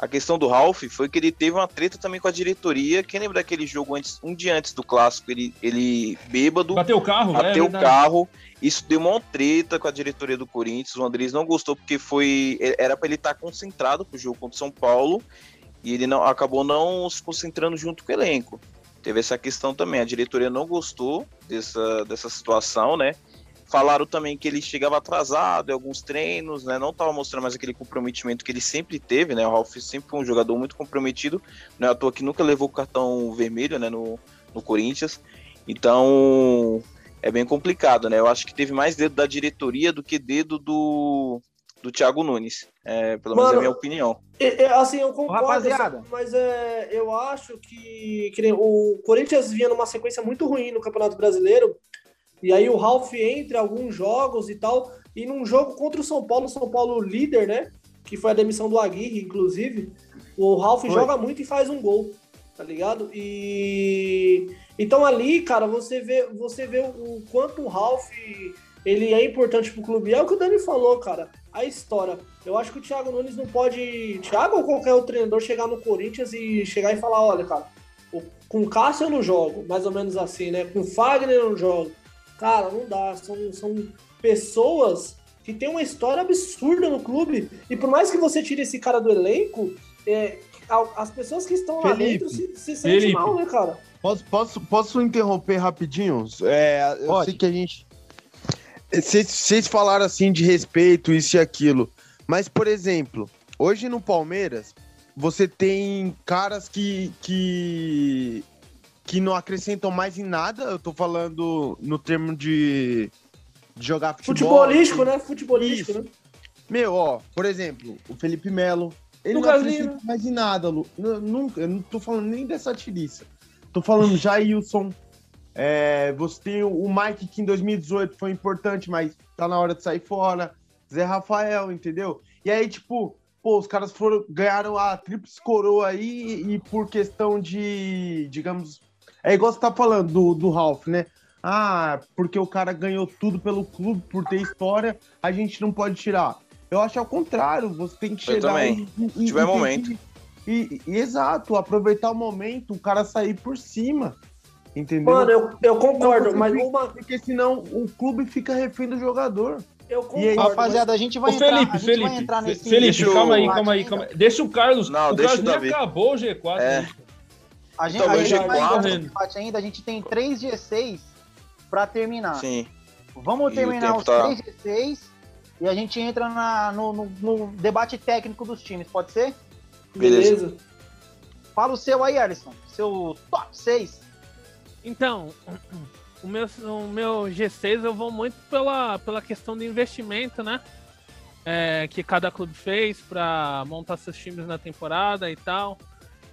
a questão do Ralph foi que ele teve uma treta também com a diretoria. Quem lembra daquele jogo antes, um dia antes do clássico, ele, ele bêbado, Bateu o carro, é bateu o verdade. carro. Isso deu uma treta com a diretoria do Corinthians. O Andrés não gostou porque foi era para ele estar concentrado pro jogo contra o São Paulo e ele não acabou não se concentrando junto com o elenco. Teve essa questão também. A diretoria não gostou dessa, dessa situação, né? Falaram também que ele chegava atrasado em alguns treinos, né? Não estava mostrando mais aquele comprometimento que ele sempre teve, né? O Ralf sempre foi um jogador muito comprometido. Não é à toa que nunca levou cartão vermelho, né? No, no Corinthians. Então, é bem complicado, né? Eu acho que teve mais dedo da diretoria do que dedo do, do Thiago Nunes. É, pelo menos é a Mano, minha opinião. É, é, assim, eu concordo, rapaziada. mas é, eu acho que, que nem o Corinthians vinha numa sequência muito ruim no Campeonato Brasileiro, e aí o Ralf entra em alguns jogos e tal, e num jogo contra o São Paulo, São Paulo líder, né, que foi a demissão do Aguirre, inclusive, o Ralf Foi. joga muito e faz um gol, tá ligado? E então ali, cara, você vê, você vê o quanto o Ralf ele é importante pro clube. É o que o Dani falou, cara. A história. Eu acho que o Thiago Nunes não pode. Thiago ou qualquer outro treinador chegar no Corinthians e chegar e falar: olha, cara, com o Cássio eu não jogo, mais ou menos assim, né? Com o Fagner eu não jogo. Cara, não dá. São, são pessoas que têm uma história absurda no clube. E por mais que você tire esse cara do elenco, é, as pessoas que estão lá Felipe, dentro se, se sentem Felipe. mal, né, cara? Posso, posso, posso interromper rapidinho? É, eu Pode. sei que a gente. Vocês- Vocês falaram assim de respeito, isso e aquilo. Mas, por exemplo, hoje no Palmeiras, você tem caras que, que, que não acrescentam mais em nada. Eu tô falando no termo de, de jogar futebol. Futebolístico, né? Futebolístico, Isso. né? Meu, ó, por exemplo, o Felipe Melo. Ele Lucas não acrescenta mais em nada, Lu. Nunca, eu não tô falando nem dessa tiriça. Tô falando Jailson. É, você tem o Mike, que em 2018 foi importante, mas tá na hora de sair fora. Zé Rafael, entendeu? E aí, tipo, pô, os caras foram, ganharam a tríplice coroa aí e por questão de, digamos. É igual você tá falando do, do Ralph, né? Ah, porque o cara ganhou tudo pelo clube, por ter história, a gente não pode tirar. Eu acho ao contrário, você tem que Eu chegar também. e, e, tiver e momento. e, e- exato, aproveitar o momento, o cara sair por cima. Entendeu? Mano, eu, eu concordo, Não, mas porque- uma. Porque senão o clube fica refém do jogador. Eu E aí, concordo. Rapaziada, a gente vai Ô, entrar, Felipe, a gente Felipe, vai entrar nesse... Felipe, calma aí, calma aí, calma aí. Deixa o Carlos. Não, o deixa Carlos o nem Davi. acabou o G4. É. né? A gente, Então, a gente vai G4 entrar nesse debate ainda, a gente tem três G6 pra terminar. Sim. Vamos E terminar os tá- três G6 e a gente entra na- no, no- no debate técnico dos times, pode ser? Beleza. Beleza. Fala o seu aí, Alisson. Seu top 6. Então, o meu, o meu G6 eu vou muito pela, pela questão do investimento, né? É, que cada clube fez para montar seus times na temporada e tal.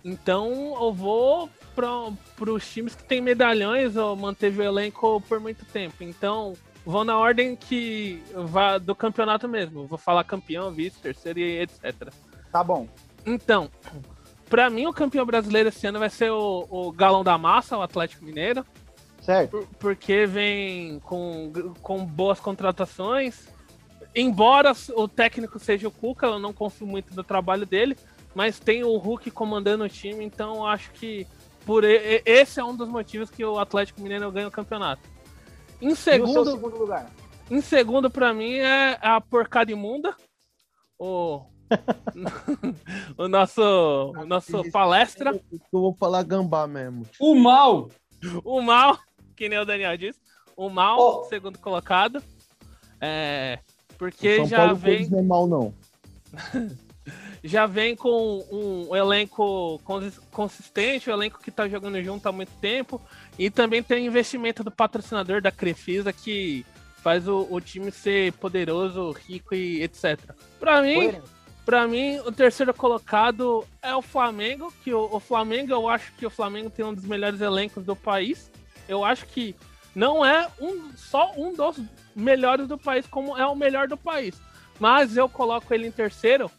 Então eu vou para os times que tem medalhões ou manteve o elenco por muito tempo. Então vou na ordem que vá do campeonato mesmo. Vou falar campeão, vice, terceiro e etc. Tá bom. Então, pra mim o campeão brasileiro esse ano vai ser o, o Galão da Massa, o Atlético Mineiro. Certo. Por- porque vem com, com boas contratações. Embora o técnico seja o Cuca, eu não confio muito no trabalho dele, mas tem o Hulk comandando o time, então eu acho que por esse é um dos motivos que o Atlético Mineiro ganha o campeonato. Em segundo, segundo lugar? em segundo para mim é a porcada imunda, o o nosso o nosso palestra, Eu vou falar gambá mesmo. O mal. o mal, que nem o Daniel disse, o mal, Ó. segundo colocado. É, O porque São já Paulo vem, não é mal, não. já vem com um elenco consis- consistente, o elenco que tá jogando junto há muito tempo, e também tem investimento do patrocinador da Crefisa que faz o, o time ser poderoso, rico e etc. Pra mim, Coerente. Pra mim, o terceiro colocado é o Flamengo, que o, o Flamengo, eu acho que o Flamengo tem um dos melhores elencos do país. Eu acho que não é um, só um dos melhores do país, como é o melhor do país. Mas eu coloco ele em terceiro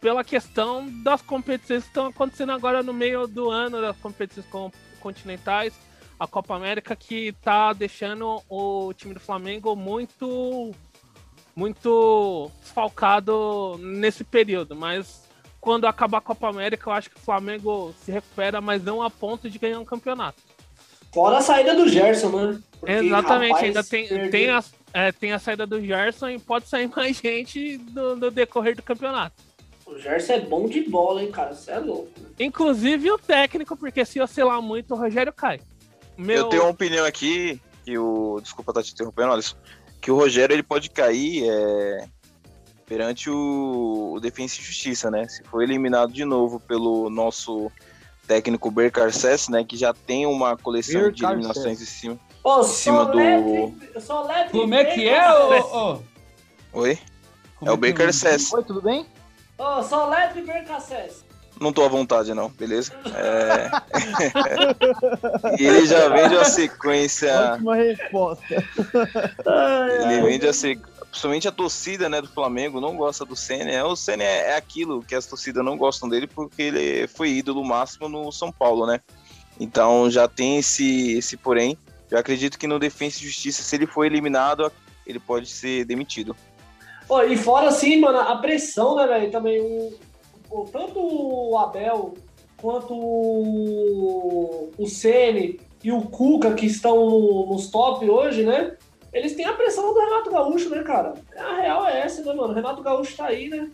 pela questão das competições que estão acontecendo agora no meio do ano, das competições con- continentais, a Copa América, que tá deixando o time do Flamengo muito muito desfalcado nesse período, mas quando acabar a Copa América, eu acho que o Flamengo se recupera, mas não a ponto de ganhar um campeonato. Fora a saída do Gerson, né? Porque, Exatamente, rapaz, ainda tem, tem, a, é, tem a saída do Gerson e pode sair mais gente do, do decorrer do campeonato. O Gerson é bom de bola, hein, cara? Você é louco. Inclusive o técnico, porque se oscilar muito, o Rogério cai. Meu, Eu tenho uma opinião aqui, que o. Desculpa estar te interrompendo, Alisson. Que o Rogério ele pode cair é, perante o, o Defensa e Justiça, né? Se for eliminado de novo pelo nosso técnico Bercarcés, né? Que já tem uma coleção de eliminações em cima. Ô, cima do- Soletre, Soletre Como é que é, ô? Oi? Como É o que Bercarcés. Oi, tudo bem? Ô, Soletre Bercassés. Não tô à vontade, não, beleza? É... e ele já vem de uma sequência. Ótima resposta. Ele vem de uma sequência. Principalmente a torcida né, do Flamengo não gosta do Senna. O Senna é, é aquilo que as torcidas não gostam dele porque ele foi ídolo máximo no São Paulo, né? Então já tem esse, esse porém. Eu acredito que no Defensa e Justiça, se ele for eliminado, ele pode ser demitido. E fora assim, mano, a pressão, né, velho? Também o, o- tanto o Abel quanto o, o Ceni e o Cuca, que estão no- nos top hoje, né? Eles têm a pressão do Renato Gaúcho, né, cara? A real é essa, né, mano? O Renato Gaúcho tá aí, né?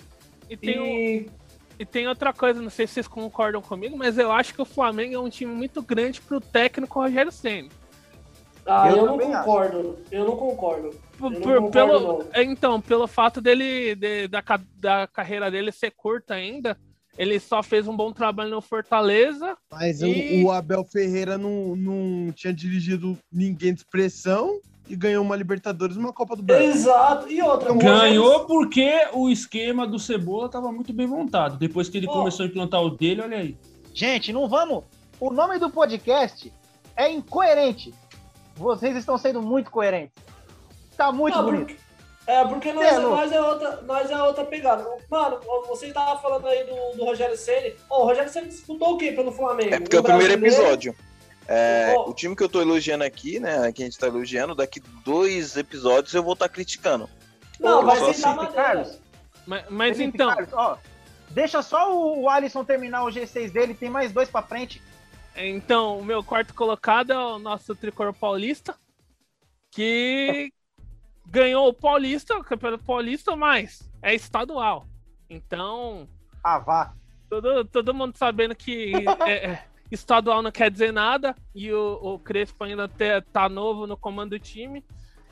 e, tem um- E e tem outra coisa, não sei se vocês concordam comigo, mas eu acho que o Flamengo é um time muito grande pro técnico Rogério Senna. ah, Eu eu, não também acho. concordo. Eu não concordo. Por- pelo, não. então, pelo fato dele de- da, da carreira dele ser curta ainda, ele só fez um bom trabalho no Fortaleza. Mas o- E- o, Abel Ferreira não, não tinha dirigido ninguém de expressão e ganhou uma Libertadores e uma Copa do Brasil. Exato. E outra, Ganhou porque o esquema do Cebola estava muito bem montado. Depois que ele começou a implantar o dele, olha aí. Gente, não vamos. O nome do podcast é Incoerente. Vocês estão sendo muito coerentes. Tá muito Não, bonito. porque, é, porque nós, é louco. nós, é outra, nós é outra pegada. Mano, você tava falando aí do, do Rogério Ceni. Ó, o Rogério Ceni disputou o quê pelo Flamengo? É porque é o primeiro episódio. É, Ó. o time que eu tô elogiando aqui, né? Que a gente tá elogiando, daqui dois episódios eu vou estar criticando. Não, Pô, vai sentar assim. Carlos, Mas, mas Felipe então, Carlos, ó, deixa só o, o Alisson terminar o G6 dele, tem mais dois pra frente. Então, o meu quarto colocado é o nosso tricolor paulista, que ganhou o Paulista, o Campeonato Paulista, mas é estadual. Então, Ah, vá. todo, todo mundo sabendo que é, é, estadual não quer dizer nada e o, o Crespo ainda te- tá novo no comando do time.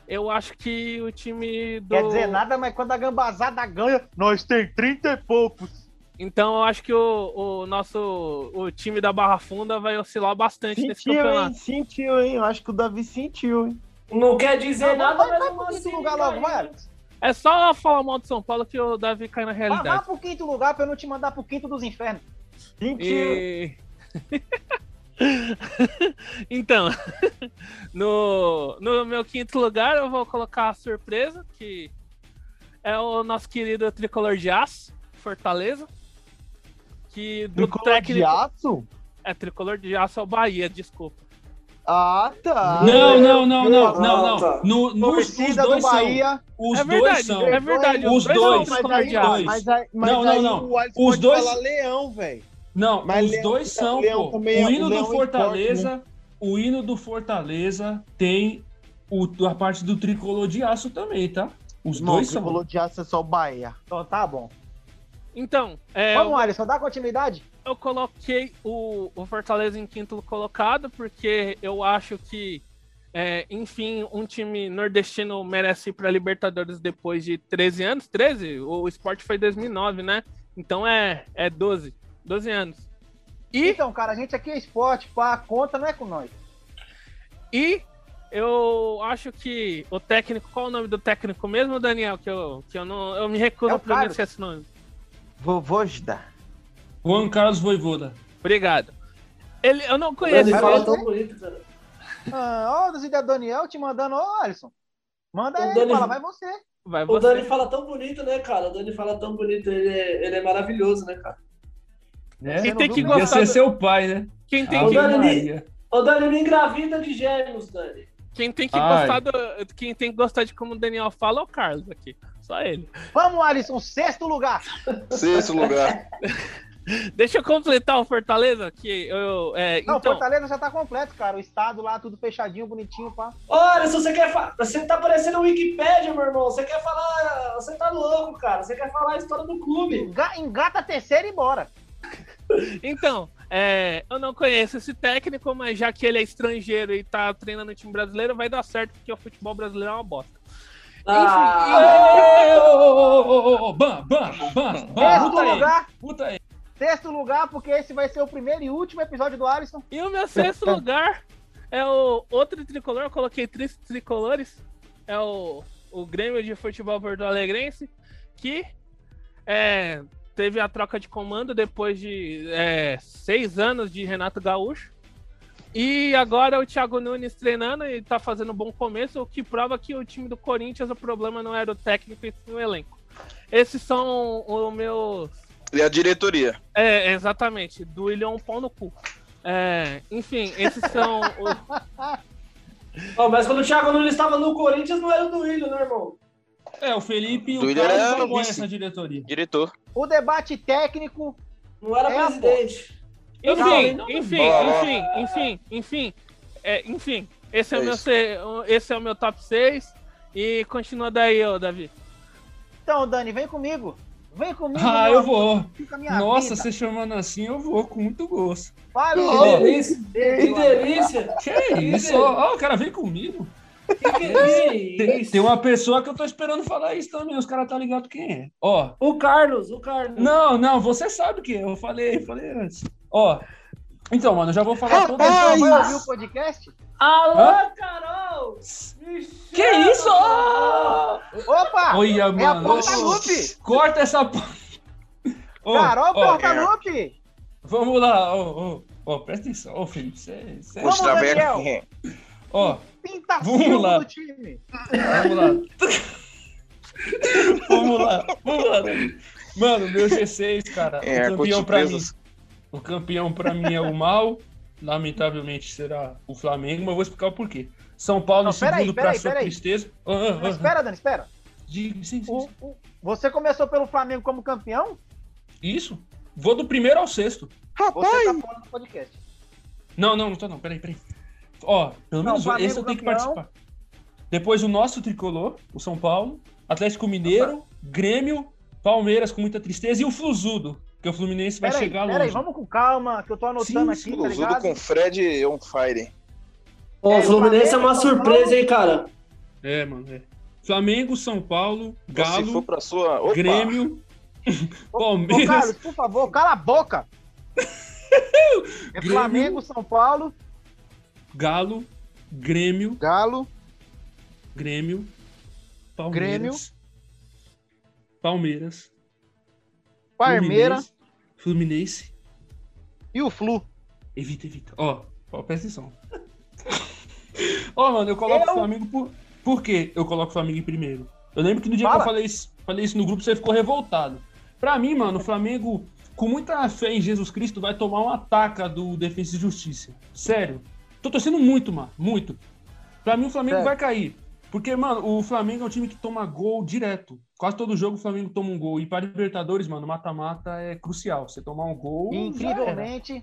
Eu acho que o time do. Quer dizer nada, mas quando a gambazada ganha, nós tem 30 e poucos. Então eu acho que o, o nosso o time da Barra Funda vai oscilar bastante nesse Sentiu, hein? campeonato. Sentiu, hein? Eu acho que o Davi sentiu, hein? Não quer dizer Vai, nada, vai, mas vai o pro quinto Mancini lugar logo, vai. É só falar mal de São Paulo que o Davi cai na Vai, vai realidade. pro quinto lugar pra eu não te mandar pro quinto dos infernos. Sentiu. E... então, no, no meu quinto lugar eu vou colocar a surpresa, que é o nosso querido tricolor de aço, Fortaleza. Que do Tricolor de técnico. aço? É tricolor de aço é o Bahia, desculpa. Ah, tá. Não, não, não, não, não, não. No, nos, os do dois são. Bahia. Os é dois verdade, são. é verdade. Os são dois, tricolor mas aí, dois. mas aí, mas Não, não, não. o Alisson Os pode dois- falar leão, velho. Não, Mas os Leão- dois são, Leão pô. também é- O hino o do Leão Fortaleza, o hino do Fortaleza tem o, a parte do tricolor de aço também, tá? Os Não, dois o são. tricolor de aço é só o Bahia. Então tá bom. Então, é, Vamos, Alisson, dá continuidade? Eu coloquei o, o Fortaleza em quinto colocado, porque eu acho que, é, enfim, um time nordestino merece ir para Libertadores depois de 13 anos. 13? O esporte foi 2009, né? Então é, é 12. 12 anos. E, Então, cara, a gente aqui é esporte, pá, conta não é com nós. e eu acho que o técnico, qual o nome do técnico mesmo, Daniel? Que eu, que eu, não, eu me recuso É a pronunciar esse nome. Vovôjda. Juan Carlos Voivoda. Obrigado. Ele, eu não Ele conheço fala ele. tão bonito, cara. Ah, ó, do Zé Daniel te mandando, ô, Alisson. Manda O ele, Dani- fala, vai você. Vai O você. Dani fala tão bonito, né, cara? O Dani fala tão bonito, ele é, ele é maravilhoso, né, cara? Né? Quem tem que gostar ser do- seu pai, né? Quem tem Ô, que Ave Dani, Maria. Ô, Dani, me engravida de gêmeos, Dani. Quem tem que Ai. gostar do, quem tem que gostar de como o Daniel fala é o Carlos aqui. Só ele. Vamos, Alisson, sexto lugar. Sexto lugar. Deixa eu completar o Fortaleza, que eu. É, Não, então, Fortaleza já tá completo, cara. O estado lá, tudo fechadinho, bonitinho, pá. Olha, se você quer falar. Você tá parecendo Wikipédia, meu irmão. Você quer falar. Você tá louco, cara. Você quer falar a história do clube. Enga- Engata a terceira e bora. então é, eu não conheço esse técnico, mas já que ele é estrangeiro e tá treinando o time brasileiro, vai dar certo, porque o futebol brasileiro é uma bosta. Ah, Ô, ô, ô, ô, ô, Bam, bam, bam, bam. Sexto Puta aí. lugar. Puta aí. Sexto lugar, porque esse vai ser o primeiro e último episódio do Alisson. E o meu sexto lugar é o outro tricolor, eu coloquei três tricolores. É o, o Grêmio de Futebol Porto Alegrense, que é, teve a troca de comando depois de é, seis anos de Renato Gaúcho. E agora o Thiago Nunes treinando e tá fazendo um bom começo, o que prova que o time do Corinthians, o problema não era o técnico e sim o elenco. Esses são os meus E a diretoria. é, exatamente. Do William um pau no cu. É, enfim, esses são os. Ó, mas quando o Thiago Nunes estava no Corinthians, não era o do Willian, né, irmão? É, o Felipe e o Carlos era compõem vice. essa diretoria. Diretor. O debate técnico. Não era É, presidente. Enfim, Não, enfim, enfim, enfim, enfim. É, enfim, esse é, É o meu, esse é o meu top 6. E continua daí, ô Davi. Então, Dani, vem comigo. Vem comigo. Ah, eu vou. Nossa, vida. você chamando assim, eu vou com muito gosto. Vai, Que delícia. Que delícia. Que isso? Ó, o cara vem comigo. Que Tem, delícia. tem uma pessoa que eu tô esperando falar isso também, os caras tá ligado quem é. Ó, O Carlos, o Carlos. não, não, você sabe quem é, eu falei, falei antes. Ó, então, mano, eu já vou falar todo Então, vai ouvir o podcast? Alô, Hã? Carol! Me Que chama, isso? Ó! Opa! Olha, é a mano. Portalupe! Corta essa. Ó, Carol ó, Portalupe! Vamos lá, ó, ó, ó, presta atenção, ó, Felipe. Cê, cê- Vamos, Os traveco. Daniel. ó, Pinta Vamos lá. do time. vamos lá. vamos lá, vamos lá. Mano, meu G6, cara. É, campeão pra mim. O campeão pra mim é o mal. Lamentavelmente será o Flamengo, mas eu vou explicar o porquê. São Paulo Não, em segundo pra peraí, sua peraí. tristeza. Ah, ah, ah, espera, Dani, espera. diga- sim, sim, O- o- você começou pelo Flamengo como campeão? Isso. Vou do primeiro ao sexto. Você tá fora do podcast. Não, não, não tô não, peraí, peraí. Ó, pelo Não, menos Flamengo esse eu tenho que campeão. participar. Depois o nosso tricolor, o São Paulo, Atlético Mineiro, Grêmio, Palmeiras com muita tristeza e o Fluzudo, que o Fluminense vai Peraí, chegar peraí, longe. vamos com calma, que eu tô anotando Sim, aqui, tá Tudo ligado? com Fred on fire. Ó, É, o Fluminense é Flamengo, uma São surpresa, Paulo. hein, cara? É, mano, é. Flamengo, São Paulo, Então, Se for Galo, pra sua. Opa, Grêmio, Ô, Palmeiras. Carlos, por favor, cala a boca. É Grêmio. Flamengo, São Paulo, Galo, Grêmio, Galo, Grêmio, Palmeiras, Palmeiras, Parmeira Fluminense, e o Flu. evita, evita. Ó, ó, presta atenção. Ó, mano, eu coloco Eu- o Flamengo por... Por que eu coloco o Flamengo em primeiro? Eu lembro que no dia que Fala. eu falei isso, falei isso no grupo, você ficou revoltado. Pra mim, mano, o Flamengo, com muita fé em Jesus Cristo, vai tomar um ataque do Defesa e Justiça. Sério. Tô torcendo muito, mano. Muito. Pra mim, o Flamengo Sério. vai cair. Porque, mano, o Flamengo é um time que toma gol direto. Quase todo jogo o Flamengo toma um gol. E para Libertadores, mano, mata-mata é crucial. Você tomar um gol. Incrivelmente,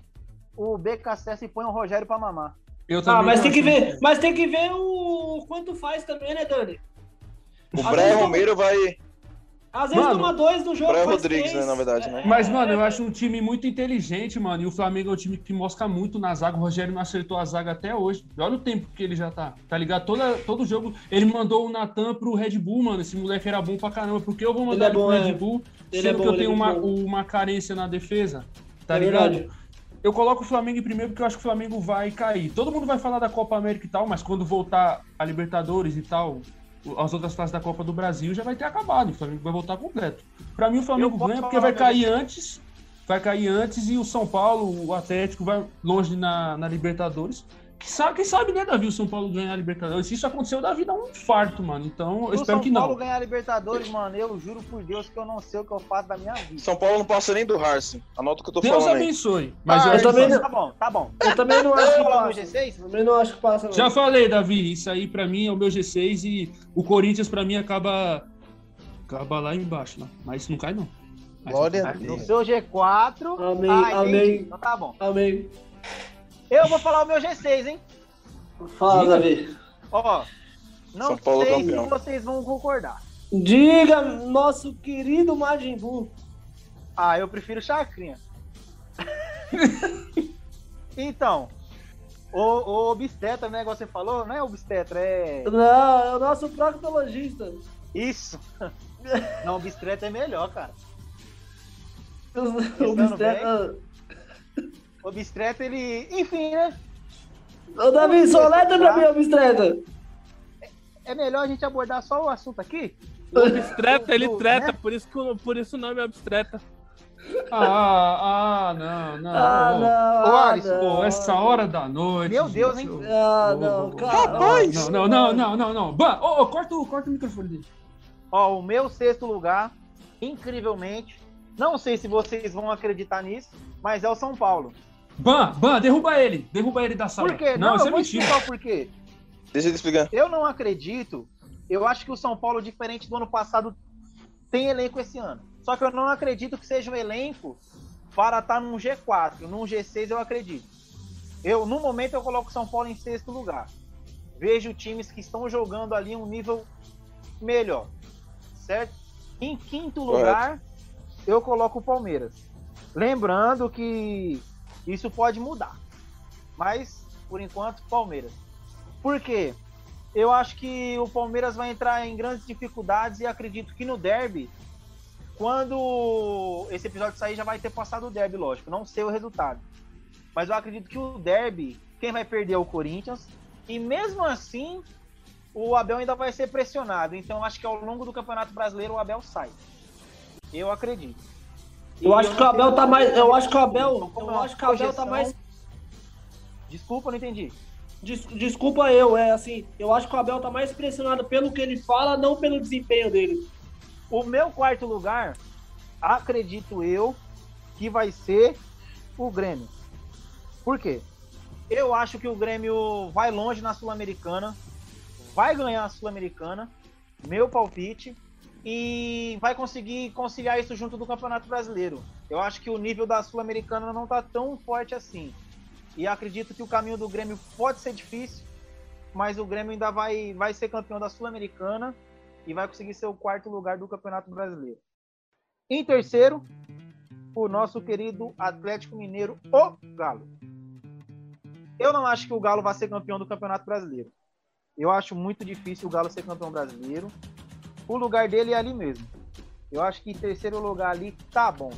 o BKSS põe o Rogério pra mamar. Eu Ah, também mas tô tem que ver, mas tem que ver o quanto faz também, né, Dani? o vezes Romero vai. Às vezes Mano, toma dois no jogo. Brian faz Rodrigues, três. né, na verdade, né? Mas, mano, eu acho um time muito inteligente, mano. E o Flamengo é um time que mosca muito na zaga. O Rogério não acertou a zaga até hoje. Olha o tempo que ele já tá. Tá ligado? Toda, todo jogo. Ele mandou o Natan pro Red Bull, mano. Esse moleque era bom pra caramba. Por que eu vou mandar Ele ele, é bom, pro Red é. Bull? Ele sendo é bom, que eu é tenho uma, uma carência na defesa. Tá É ligado? verdade. Eu coloco o Flamengo em primeiro porque eu acho que o Flamengo vai cair. Todo mundo vai falar da Copa América e tal, mas quando voltar a Libertadores e tal, as outras fases da Copa do Brasil já vai ter acabado. O Flamengo vai voltar completo. Pra mim, o Flamengo ganha porque vai cair antes. Vai cair antes e o São Paulo, o Atlético, vai longe na, na Libertadores. Quem sabe, quem sabe, né, Davi, o São Paulo ganhar a Libertadores? Se isso aconteceu, o Davi dá um infarto, mano. Então, eu Se o espero São que Paulo não. ganhar a Libertadores, mano, eu juro por Deus que eu não sei o que eu faço da minha vida. São Paulo não passa nem do Harsen. Anota o que eu tô Deus falando aí. abençoe. Mas Ah, eu eu acho que também passa. não- Tá bom, tá bom. Eu também não acho que passa. G6? Também não acho que passa, não. Já falei, Davi, isso aí pra mim é o meu G6 e o Corinthians pra mim acaba acaba lá embaixo, lá. mas não cai não. Mas Glória não a cai. No Deus. seu G4. Amém, amém. Então tá bom. Amém. Eu vou falar o meu G6, hein? Fala. Davi. Ó. Não São Paulo sei campeão. se vocês vão concordar. Diga, nosso querido Majin Buu. Ah, eu prefiro chacrinha. então, o, o obstetra, né, igual você falou, não é obstetra, é Não, é o nosso proctologista. isso. Não, obstetra é melhor, cara. O obstetra. O obstetra, ele, enfim, né, Ô, Davi, soleta pra mim, obstetra. é melhor a gente abordar só o assunto aqui. O abstreta, ele treta, né? por isso, por isso o nome é abstreta. Ah, ah, não, não. Ah, não. Ô, ah, Alisson, não. Pô, essa hora da noite. Meu Deus, gente, hein? Ah, não, cara. Não, não, não, não, não, não. Ban, ô, ô, corta, o- corta o microfone dele. Ó, o meu sexto lugar, incrivelmente, não sei se vocês vão acreditar nisso, mas é o São Paulo. Ban, Ban, derruba ele. Derruba ele da sala. Por quê? Não, Não, isso eu é vou mentira. explicar o porquê. Deixa ele explicar. Eu não acredito. Eu acho que o São Paulo, diferente do ano passado, tem elenco esse ano. Só que eu não acredito que seja um elenco para estar num G4. Num G6 eu acredito. Eu, no momento, eu coloco o São Paulo em sexto lugar. Vejo times que estão jogando ali um nível melhor. Certo? Em quinto Correto. lugar, eu coloco o Palmeiras. Lembrando que isso pode mudar. Mas, por enquanto, Palmeiras. Por quê? Eu acho que o Palmeiras vai entrar em grandes dificuldades e acredito que no derby, quando esse episódio sair, já vai ter passado o derby, lógico. Não sei o resultado. Mas eu acredito que o derby, quem vai perder é o Corinthians. E mesmo assim, o Abel ainda vai ser pressionado. Então acho que ao longo do Campeonato Brasileiro o Abel sai. Eu acredito. Eu acho que o Abel tá mais. Eu acho que o Abel. Eu acho que o Abel tá mais. Desculpa, não entendi. Des- Desculpa eu, é assim. Eu acho que o Abel tá mais pressionado pelo que ele fala, não pelo desempenho dele. O meu quarto lugar, acredito eu, que vai ser o Grêmio. Por quê? Eu acho que o Grêmio vai longe na Sul-Americana, vai ganhar a Sul-Americana, meu palpite, e vai conseguir conciliar isso junto do Campeonato Brasileiro. Eu acho que o nível da Sul-Americana não tá tão forte assim. E acredito que o caminho do Grêmio pode ser difícil, mas o Grêmio ainda vai, vai ser campeão da Sul-Americana e vai conseguir ser o quarto lugar do Campeonato Brasileiro. Em terceiro, o nosso querido Atlético Mineiro, o Galo. Eu não acho que o Galo vai ser campeão do Campeonato Brasileiro. Eu acho muito difícil o Galo ser campeão brasileiro. O lugar dele é ali mesmo. Eu acho que em terceiro lugar ali tá bom.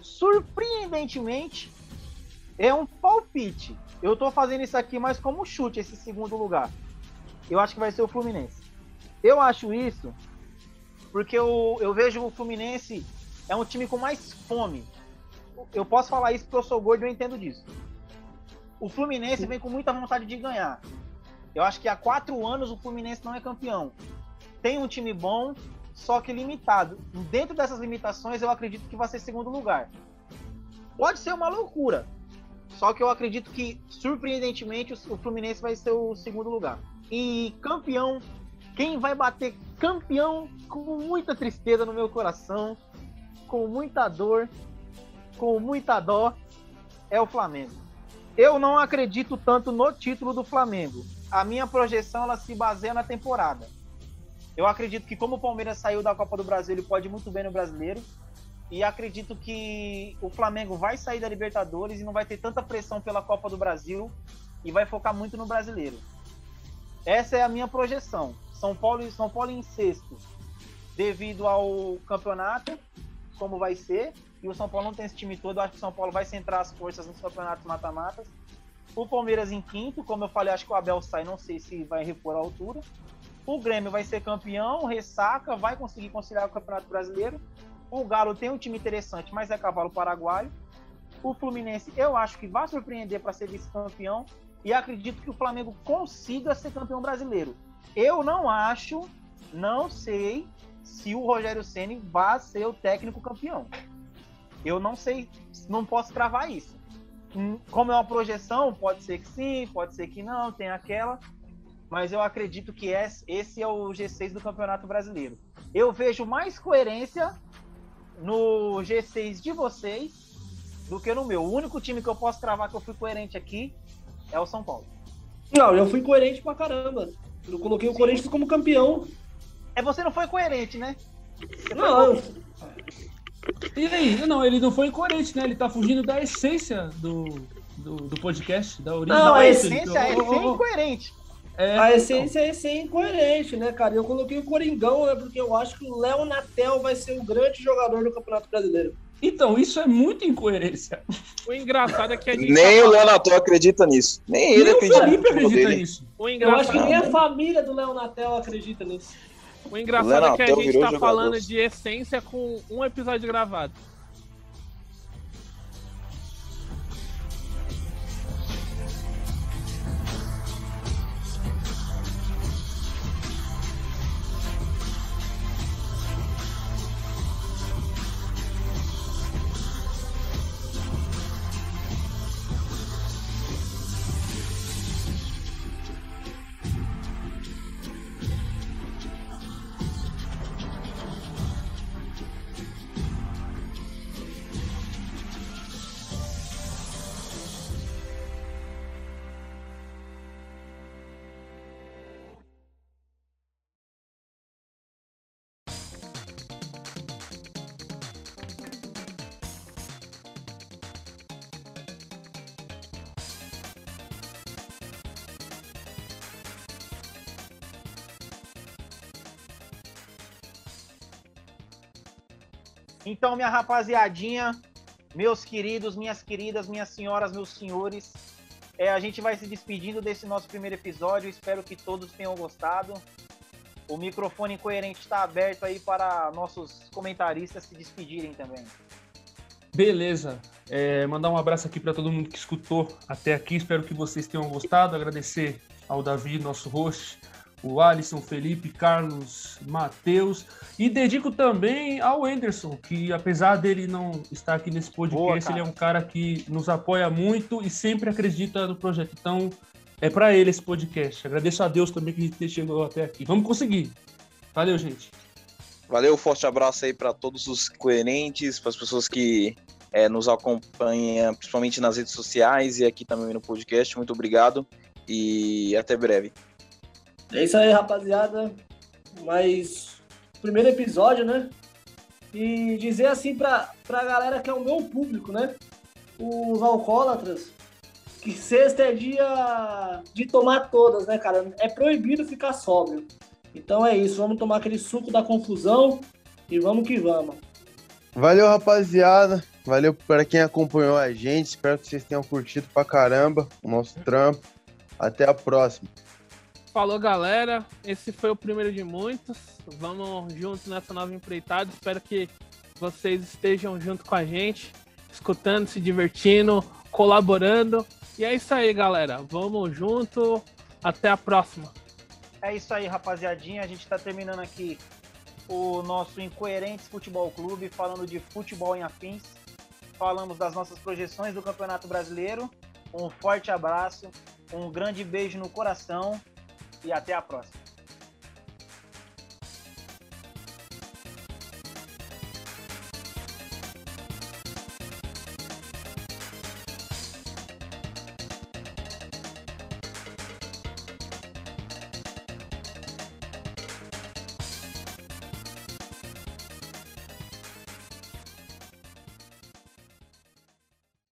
Surpreendentemente, é um palpite. Eu tô fazendo isso aqui mais como chute, esse segundo lugar. Eu acho que vai ser o Fluminense. Eu acho isso porque eu, eu vejo o Fluminense é um time com mais fome. Eu posso falar isso porque eu sou gordo e eu entendo disso. O Fluminense vem com muita vontade de ganhar. Eu acho que há quatro anos o Fluminense não é campeão. Tem um time bom, só que limitado. Dentro dessas limitações, eu acredito que vai ser segundo lugar. Pode ser uma loucura, só que eu acredito que, surpreendentemente, o Fluminense vai ser o segundo lugar. E campeão, quem vai bater campeão com muita tristeza no meu coração, com muita dor, com muita dó, é o Flamengo. Eu não acredito tanto no título do Flamengo. A minha projeção ela se baseia na temporada. Eu acredito que como o Palmeiras saiu da Copa do Brasil, ele pode muito bem no Brasileiro. E acredito que o Flamengo vai sair da Libertadores e não vai ter tanta pressão pela Copa do Brasil e vai focar muito no Brasileiro. Essa é a minha projeção. São Paulo, São Paulo em sexto, devido ao campeonato, como vai ser. E o São Paulo não tem esse time todo. Eu acho que o São Paulo vai centrar as forças nos campeonatos mata-matas. O Palmeiras em quinto, como eu falei, acho que o Abel sai, não sei se vai repor a altura. O Grêmio vai ser campeão, ressaca, vai conseguir conciliar o Campeonato Brasileiro. O Galo tem um time interessante, mas é cavalo paraguaio. O Fluminense, eu acho que vai surpreender para ser vice-campeão. E acredito que o Flamengo consiga ser campeão brasileiro. Eu não acho, não sei se o Rogério Ceni vai ser o técnico campeão. Eu não sei, não posso cravar isso. Hum, Como é uma projeção, pode ser que sim, pode ser que não, tem aquela. Mas eu acredito que esse é o G6 do Campeonato Brasileiro. Eu vejo mais coerência no G6 de vocês do que no meu. O único time que eu posso travar que eu fui coerente aqui é o São Paulo. Não, eu fui coerente pra caramba. Eu coloquei o Corinthians como campeão. É você não foi coerente, né? Você Não, foi- E aí? Não, ele não foi incoerente, né? Ele tá fugindo da essência do, do, do podcast, da origem. Não, a essência. essência é Ô, ô, ser incoerente. É, a essência é ser incoerente, né, cara? Eu coloquei o Coringão, né, porque eu acho que o Léo Natel vai ser o grande jogador do Campeonato Brasileiro. Então, isso é muita incoerência. O engraçado é que a gente. Nem tá o Leonato acredita nisso. Nem ele Nem o acredita no Felipe acredita nisso. O Eu acho que engraçado, nem a família do Léo Natel acredita nisso. o engraçado é que a gente tá falando de essência com um episódio gravado. Então, minha rapaziadinha, meus queridos, minhas queridas, minhas senhoras, meus senhores, é, a gente vai se despedindo desse nosso primeiro episódio. Espero que todos tenham gostado. O microfone incoerente está aberto aí para nossos comentaristas se despedirem também. Beleza. É, mandar um abraço aqui para todo mundo que escutou até aqui. Espero que vocês tenham gostado. Agradecer ao Davi, nosso host, o Alisson, Felipe, Carlos, Matheus. E dedico também ao Anderson, que apesar dele não estar aqui nesse podcast, Boa, ele é um cara que nos apoia muito e sempre acredita no projeto. Então, é para ele esse podcast. Agradeço a Deus também que a gente chegou até aqui. Vamos conseguir. Valeu, gente. Valeu, forte abraço aí para todos os coerentes, para as pessoas que é, nos acompanha principalmente nas redes sociais e aqui também no podcast. Muito obrigado e até breve. É isso aí, rapaziada. Mas primeiro episódio, né? E dizer assim pra, pra galera que é o meu público, né? Os alcoólatras, que sexta é dia de tomar todas, né, cara? É proibido ficar sóbrio. Então é isso, vamos tomar aquele suco da confusão e vamos que vamos. Valeu, rapaziada. Valeu para quem acompanhou a gente. Espero que vocês tenham curtido pra caramba o nosso trampo. Até a próxima. Falou, galera. Esse foi o primeiro de muitos. Vamos juntos nessa nova empreitada. Espero que vocês estejam junto com a gente, escutando, se divertindo, colaborando. E é isso aí, galera. Vamos junto. Até a próxima. É isso aí, rapaziadinha. A gente está terminando aqui o nosso Incoerentes Futebol Clube, falando de futebol em afins. Falamos das nossas projeções do Campeonato Brasileiro. Um forte abraço, um grande beijo no coração e até a próxima.